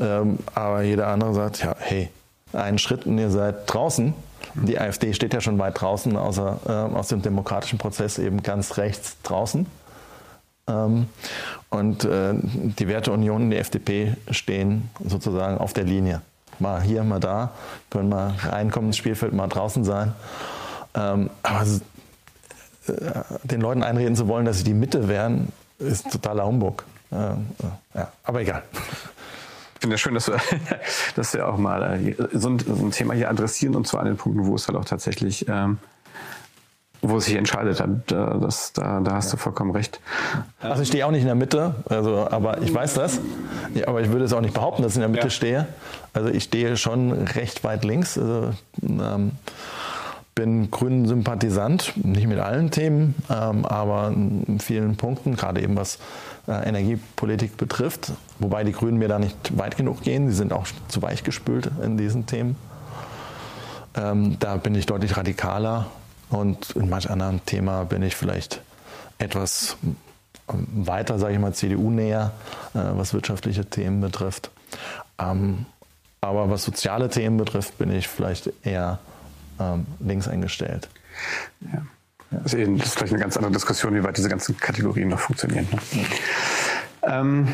Ähm, aber jeder andere sagt, ja, hey, einen Schritt und ihr seid draußen. Die AfD steht ja schon weit draußen, außer, äh, aus dem demokratischen Prozess eben ganz rechts draußen. Ähm, und äh, die Werteunion und die FDP stehen sozusagen auf der Linie. Mal hier, mal da, können mal reinkommen ins Spielfeld, mal draußen sein. Ähm, aber äh, den Leuten einreden zu wollen, dass sie die Mitte wären, ist totaler Humbug. Äh, ja, aber egal. Ich finde es schön, dass wir, dass wir auch mal so ein, so ein, Thema hier adressieren und zwar an den Punkten, wo es halt auch tatsächlich, ähm, wo es sich entscheidet. Das, da, da hast du vollkommen recht. Also ich stehe auch nicht in der Mitte, also, aber ich weiß das. Aber ich würde es auch nicht behaupten, dass ich in der Mitte ja. stehe. Also ich stehe schon recht weit links. Also, ähm, bin grünen Sympathisant, nicht mit allen Themen, ähm, aber in vielen Punkten, gerade eben was äh, Energiepolitik betrifft, wobei die Grünen mir da nicht weit genug gehen. Sie sind auch zu weich gespült in diesen Themen. Ähm, da bin ich deutlich radikaler und in manch anderem Thema bin ich vielleicht etwas weiter, sage ich mal, CDU-näher, äh, was wirtschaftliche Themen betrifft. Ähm, aber was soziale Themen betrifft, bin ich vielleicht eher ähm, links eingestellt. Ja. Das ist, vielleicht eine ganz andere Diskussion, wie weit diese ganzen Kategorien noch funktionieren. Ne? Ähm,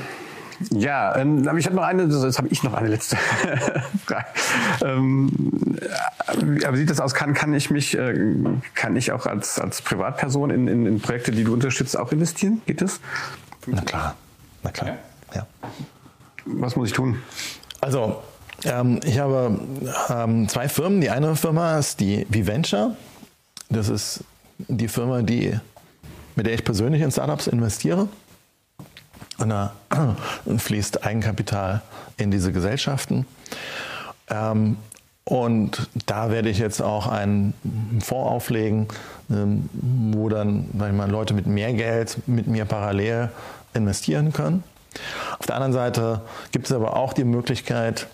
ja, ähm, aber ich habe noch eine, jetzt habe ich noch eine letzte Frage. Ähm, aber sieht das aus, kann, kann ich mich, äh, kann ich auch als, als Privatperson in, in, in Projekte, die du unterstützt, auch investieren? Geht das? Na klar, na klar, ja. ja. Was muss ich tun? Also, ähm, ich habe ähm, zwei Firmen. Die eine Firma ist die Viventure. Das ist die Firma, die, mit der ich persönlich in Startups investiere. Und da fließt Eigenkapital in diese Gesellschaften. Ähm, und da werde ich jetzt auch einen Fonds auflegen, ähm, wo dann sag ich mal, Leute mit mehr Geld mit mir parallel investieren können. Auf der anderen Seite gibt es aber auch die Möglichkeit,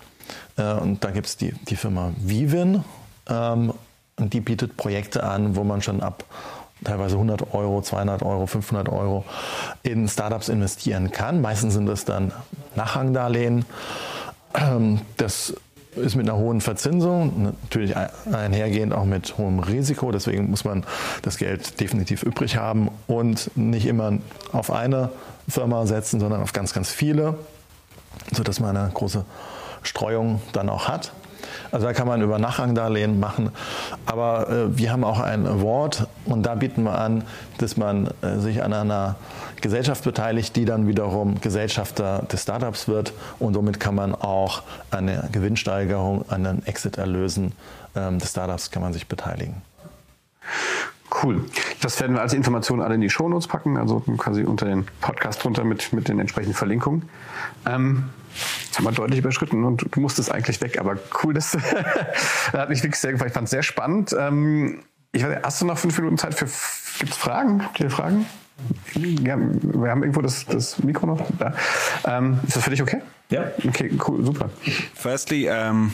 äh, und da gibt es die, die Firma Vivin, ähm, und die bietet Projekte an, wo man schon ab teilweise 100 Euro, 200 Euro, 500 Euro in Startups investieren kann. Meistens sind das dann Nachrangdarlehen. Ähm, das ist mit einer hohen Verzinsung, natürlich einhergehend auch mit hohem Risiko. Deswegen muss man das Geld definitiv übrig haben und nicht immer auf eine Firma setzen, sondern auf ganz, ganz viele, sodass man eine große Streuung dann auch hat. Also da kann man über Nachrangdarlehen machen. Aber äh, wir haben auch ein Award und da bieten wir an, dass man äh, sich an einer Gesellschaft beteiligt, die dann wiederum Gesellschafter des Startups wird und somit kann man auch an der Gewinnsteigerung, an den Exit-Erlösen ähm, des Startups kann man sich beteiligen. Cool. Das werden wir als Informationen alle in die Shownotes packen, also quasi unter den Podcast drunter mit, mit den entsprechenden Verlinkungen. Ähm, Jetzt haben wir deutlich überschritten und du musstest eigentlich weg, aber cool, das hat mich wirklich sehr gefallen. Ich fand es sehr spannend. Ähm, ich weiß, hast du noch fünf Minuten Zeit für, gibt es Fragen? Habt ihr Fragen? Ja, wir haben irgendwo das, das Mikro noch da. Ähm, ist das für dich okay? Ja. Okay, cool, super. Firstly, um,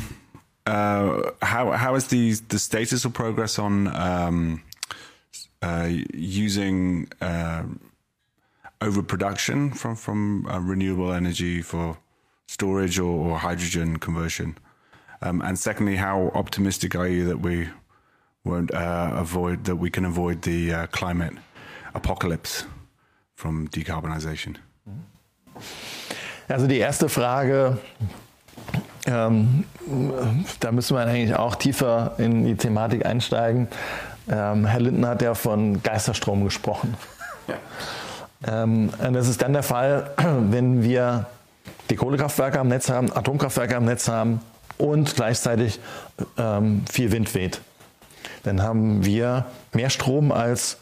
uh, how, how is the, the status of progress on um, uh, using uh, overproduction from, from uh, renewable energy for storage or, or hydrogen conversion? Um, and secondly, how optimistic are you that we won't uh, avoid that we can avoid the climate apocalypse from decarbonization? Also die erste Frage, ähm, da müssen wir eigentlich auch tiefer in die Thematik einsteigen. Ähm, Herr Linden hat ja von Geisterstrom gesprochen. Ja. Ähm, das ist dann der Fall, wenn wir die Kohlekraftwerke am Netz haben, Atomkraftwerke am Netz haben und gleichzeitig ähm, viel Wind weht. Dann haben wir mehr Strom, als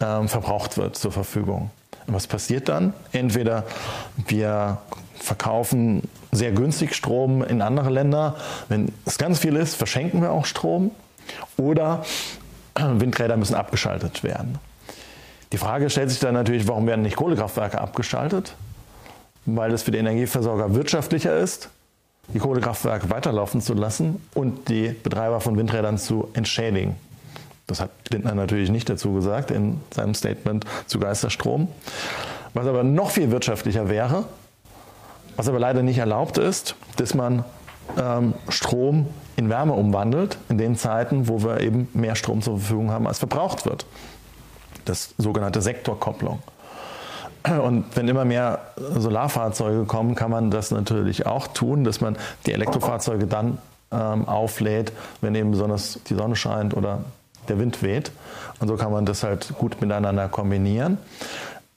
ähm, verbraucht wird zur Verfügung. Und was passiert dann? Entweder wir verkaufen sehr günstig Strom in andere Länder. Wenn es ganz viel ist, verschenken wir auch Strom. Oder Windräder müssen abgeschaltet werden. Die Frage stellt sich dann natürlich, warum werden nicht Kohlekraftwerke abgeschaltet? Weil es für die Energieversorger wirtschaftlicher ist, die Kohlekraftwerke weiterlaufen zu lassen und die Betreiber von Windrädern zu entschädigen. Das hat Lindner natürlich nicht dazu gesagt in seinem Statement zu Geisterstrom. Was aber noch viel wirtschaftlicher wäre, was aber leider nicht erlaubt ist, dass man ähm, Strom in Wärme umwandelt, in den Zeiten, wo wir eben mehr Strom zur Verfügung haben, als verbraucht wird. Das sogenannte Sektorkopplung. Und wenn immer mehr Solarfahrzeuge kommen, kann man das natürlich auch tun, dass man die Elektrofahrzeuge dann ähm, auflädt, wenn eben besonders die Sonne scheint oder der Wind weht. Und so kann man das halt gut miteinander kombinieren.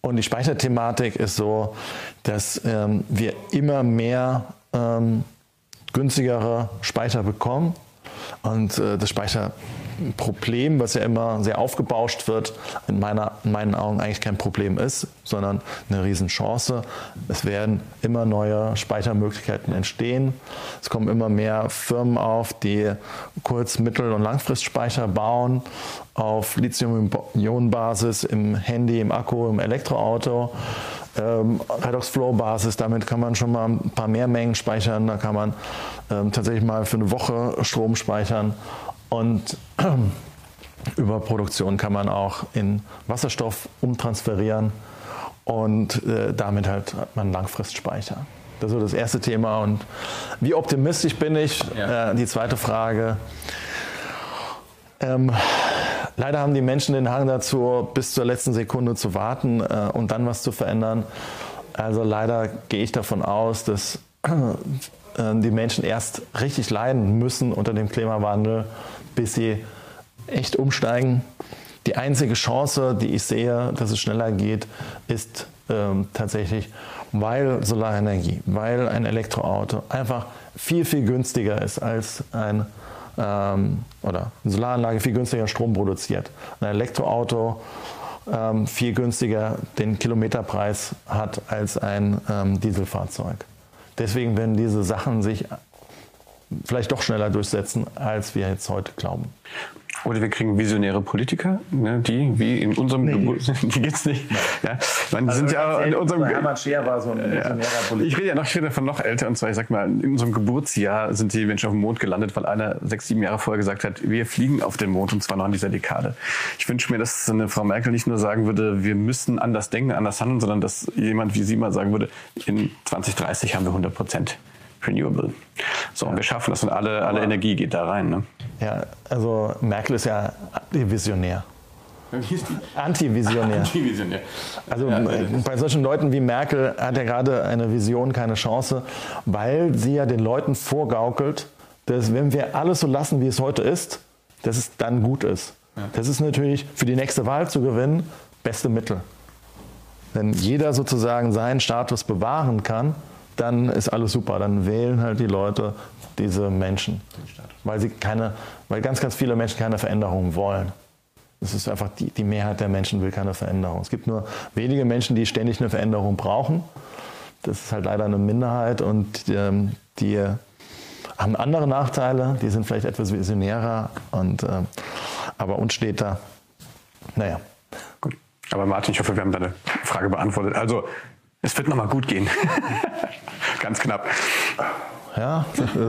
Und die Speicherthematik ist so, dass ähm, wir immer mehr ähm, günstigere Speicher bekommen. Und äh, das Speicherproblem, was ja immer sehr aufgebauscht wird, in, meiner, in meinen Augen eigentlich kein Problem ist, sondern eine Riesenchance. Es werden immer neue Speichermöglichkeiten entstehen. Es kommen immer mehr Firmen auf, die Kurz-, Mittel- und Langfristspeicher bauen auf Lithium-Ionen-Basis im Handy, im Akku, im Elektroauto ähm, Redox-Flow-Basis. Damit kann man schon mal ein paar mehr Mengen speichern. Da kann man ähm, tatsächlich mal für eine Woche Strom speichern. Und über Produktion kann man auch in Wasserstoff umtransferieren. Und äh, damit halt hat man Langfristspeicher. Das ist so das erste Thema. Und wie optimistisch bin ich? Ja. Äh, die zweite Frage. Ähm, Leider haben die Menschen den Hang dazu, bis zur letzten Sekunde zu warten äh, und dann was zu verändern. Also leider gehe ich davon aus, dass äh, die Menschen erst richtig leiden müssen unter dem Klimawandel, bis sie echt umsteigen. Die einzige Chance, die ich sehe, dass es schneller geht, ist ähm, tatsächlich, weil Solarenergie, weil ein Elektroauto einfach viel, viel günstiger ist als ein ähm, oder eine Solaranlage viel günstiger Strom produziert. Ein Elektroauto ähm, viel günstiger den Kilometerpreis hat als ein ähm, Dieselfahrzeug. Deswegen werden diese Sachen sich vielleicht doch schneller durchsetzen, als wir jetzt heute glauben. Oder wir kriegen visionäre Politiker, ne, die wie in unserem nee. Geburt, die gibt's nicht. Ja, man also sind ja in unserem Hermann Scheer war so ein visionärer Politiker. Ich rede ja noch, ich rede von noch älter und zwar ich sag mal in unserem Geburtsjahr sind die Menschen auf dem Mond gelandet, weil einer sechs sieben Jahre vorher gesagt hat, wir fliegen auf den Mond und zwar noch in dieser Dekade. Ich wünsche mir, dass eine Frau Merkel nicht nur sagen würde, wir müssen anders denken, anders handeln, sondern dass jemand wie sie mal sagen würde, in 2030 haben wir 100 Prozent renewable. So, und wir schaffen das und alle, alle Energie geht da rein. Ne? Ja, also Merkel ist ja Visionär. Antivisionär. Antivisionär. Also ja, bei solchen Leuten wie Merkel hat ja gerade eine Vision keine Chance, weil sie ja den Leuten vorgaukelt, dass wenn wir alles so lassen, wie es heute ist, dass es dann gut ist. Ja. Das ist natürlich für die nächste Wahl zu gewinnen beste Mittel. Wenn jeder sozusagen seinen Status bewahren kann, dann ist alles super. Dann wählen halt die Leute diese Menschen, weil sie keine, weil ganz, ganz viele Menschen keine Veränderung wollen. Es ist einfach die, die Mehrheit der Menschen will keine Veränderung. Es gibt nur wenige Menschen, die ständig eine Veränderung brauchen. Das ist halt leider eine Minderheit und ähm, die haben andere Nachteile. Die sind vielleicht etwas visionärer und äh, aber uns. Naja. Gut. Aber Martin, ich hoffe, wir haben deine Frage beantwortet. Also es wird nochmal gut gehen. Ganz knapp. Ja,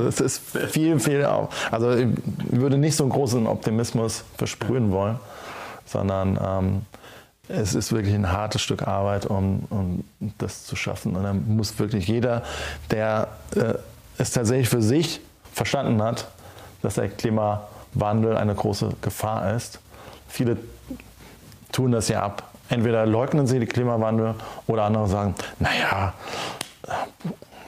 es ist viel, viel. Also ich würde nicht so einen großen Optimismus versprühen wollen, sondern ähm, es ist wirklich ein hartes Stück Arbeit, um, um das zu schaffen. Und dann muss wirklich jeder, der äh, es tatsächlich für sich verstanden hat, dass der Klima Klimawandel eine große Gefahr ist. Viele tun das ja ab. Entweder leugnen sie den Klimawandel oder andere sagen, naja,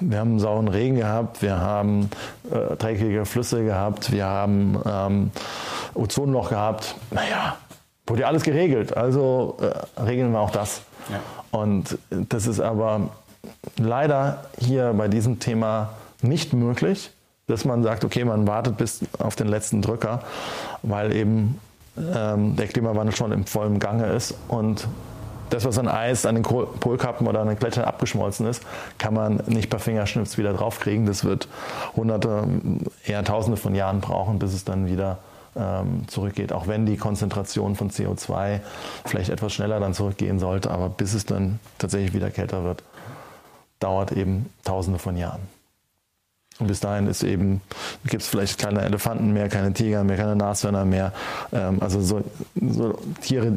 wir haben sauren Regen gehabt, wir haben äh, dreckige Flüsse gehabt, wir haben ähm, Ozonloch gehabt. Naja, wurde ja alles geregelt, also äh, regeln wir auch das. Ja. Und das ist aber leider hier bei diesem Thema nicht möglich, dass man sagt, okay, man wartet bis auf den letzten Drücker, weil eben ähm, der Klimawandel schon im vollen Gange ist und das, was an Eis, an den Polkappen oder an den Gletschern abgeschmolzen ist, kann man nicht per Fingerschnips wieder draufkriegen. Das wird hunderte, eher tausende von Jahren brauchen, bis es dann wieder ähm, zurückgeht. Auch wenn die Konzentration von CO2 vielleicht etwas schneller dann zurückgehen sollte, aber bis es dann tatsächlich wieder kälter wird, dauert eben tausende von Jahren. Und bis dahin ist eben, gibt es vielleicht keine Elefanten mehr, keine Tiger mehr, keine Nashörner mehr. Ähm, also so, so Tiere,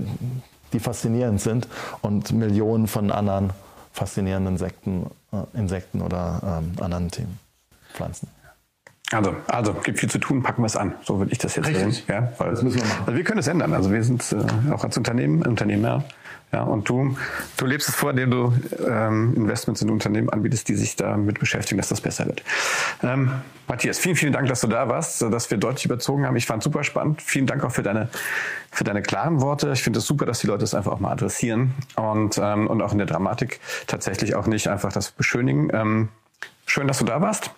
die faszinierend sind und Millionen von anderen faszinierenden Insekten, äh, Insekten oder ähm, anderen Themen, Pflanzen. Also, also gibt viel zu tun, packen wir es an. So würde ich das jetzt sehen. Ja, weil, das müssen wir machen. Also wir können es ändern. Also wir sind äh, auch als Unternehmen, Unternehmer. Ja, und du, du lebst es vor, indem du ähm, Investments in Unternehmen anbietest, die sich damit beschäftigen, dass das besser wird. Ähm, Matthias, vielen, vielen Dank, dass du da warst, dass wir deutlich überzogen haben. Ich fand es super spannend. Vielen Dank auch für deine, für deine klaren Worte. Ich finde es das super, dass die Leute es einfach auch mal adressieren und, ähm, und auch in der Dramatik tatsächlich auch nicht einfach das beschönigen. Ähm, schön, dass du da warst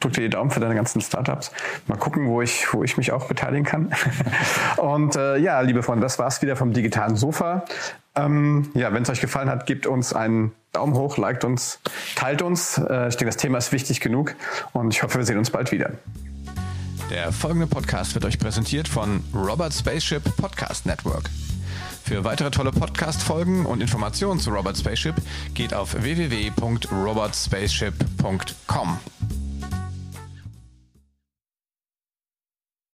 drück dir die Daumen für deine ganzen Startups. Mal gucken, wo ich, wo ich mich auch beteiligen kann. Und äh, ja, liebe Freunde, das war's wieder vom digitalen Sofa. Ähm, ja, wenn es euch gefallen hat, gebt uns einen Daumen hoch, liked uns, teilt uns. Äh, ich denke, das Thema ist wichtig genug und ich hoffe, wir sehen uns bald wieder. Der folgende Podcast wird euch präsentiert von Robert Spaceship Podcast Network. Für weitere tolle Podcast-Folgen und Informationen zu Robert Spaceship geht auf www.robotspaceship.com.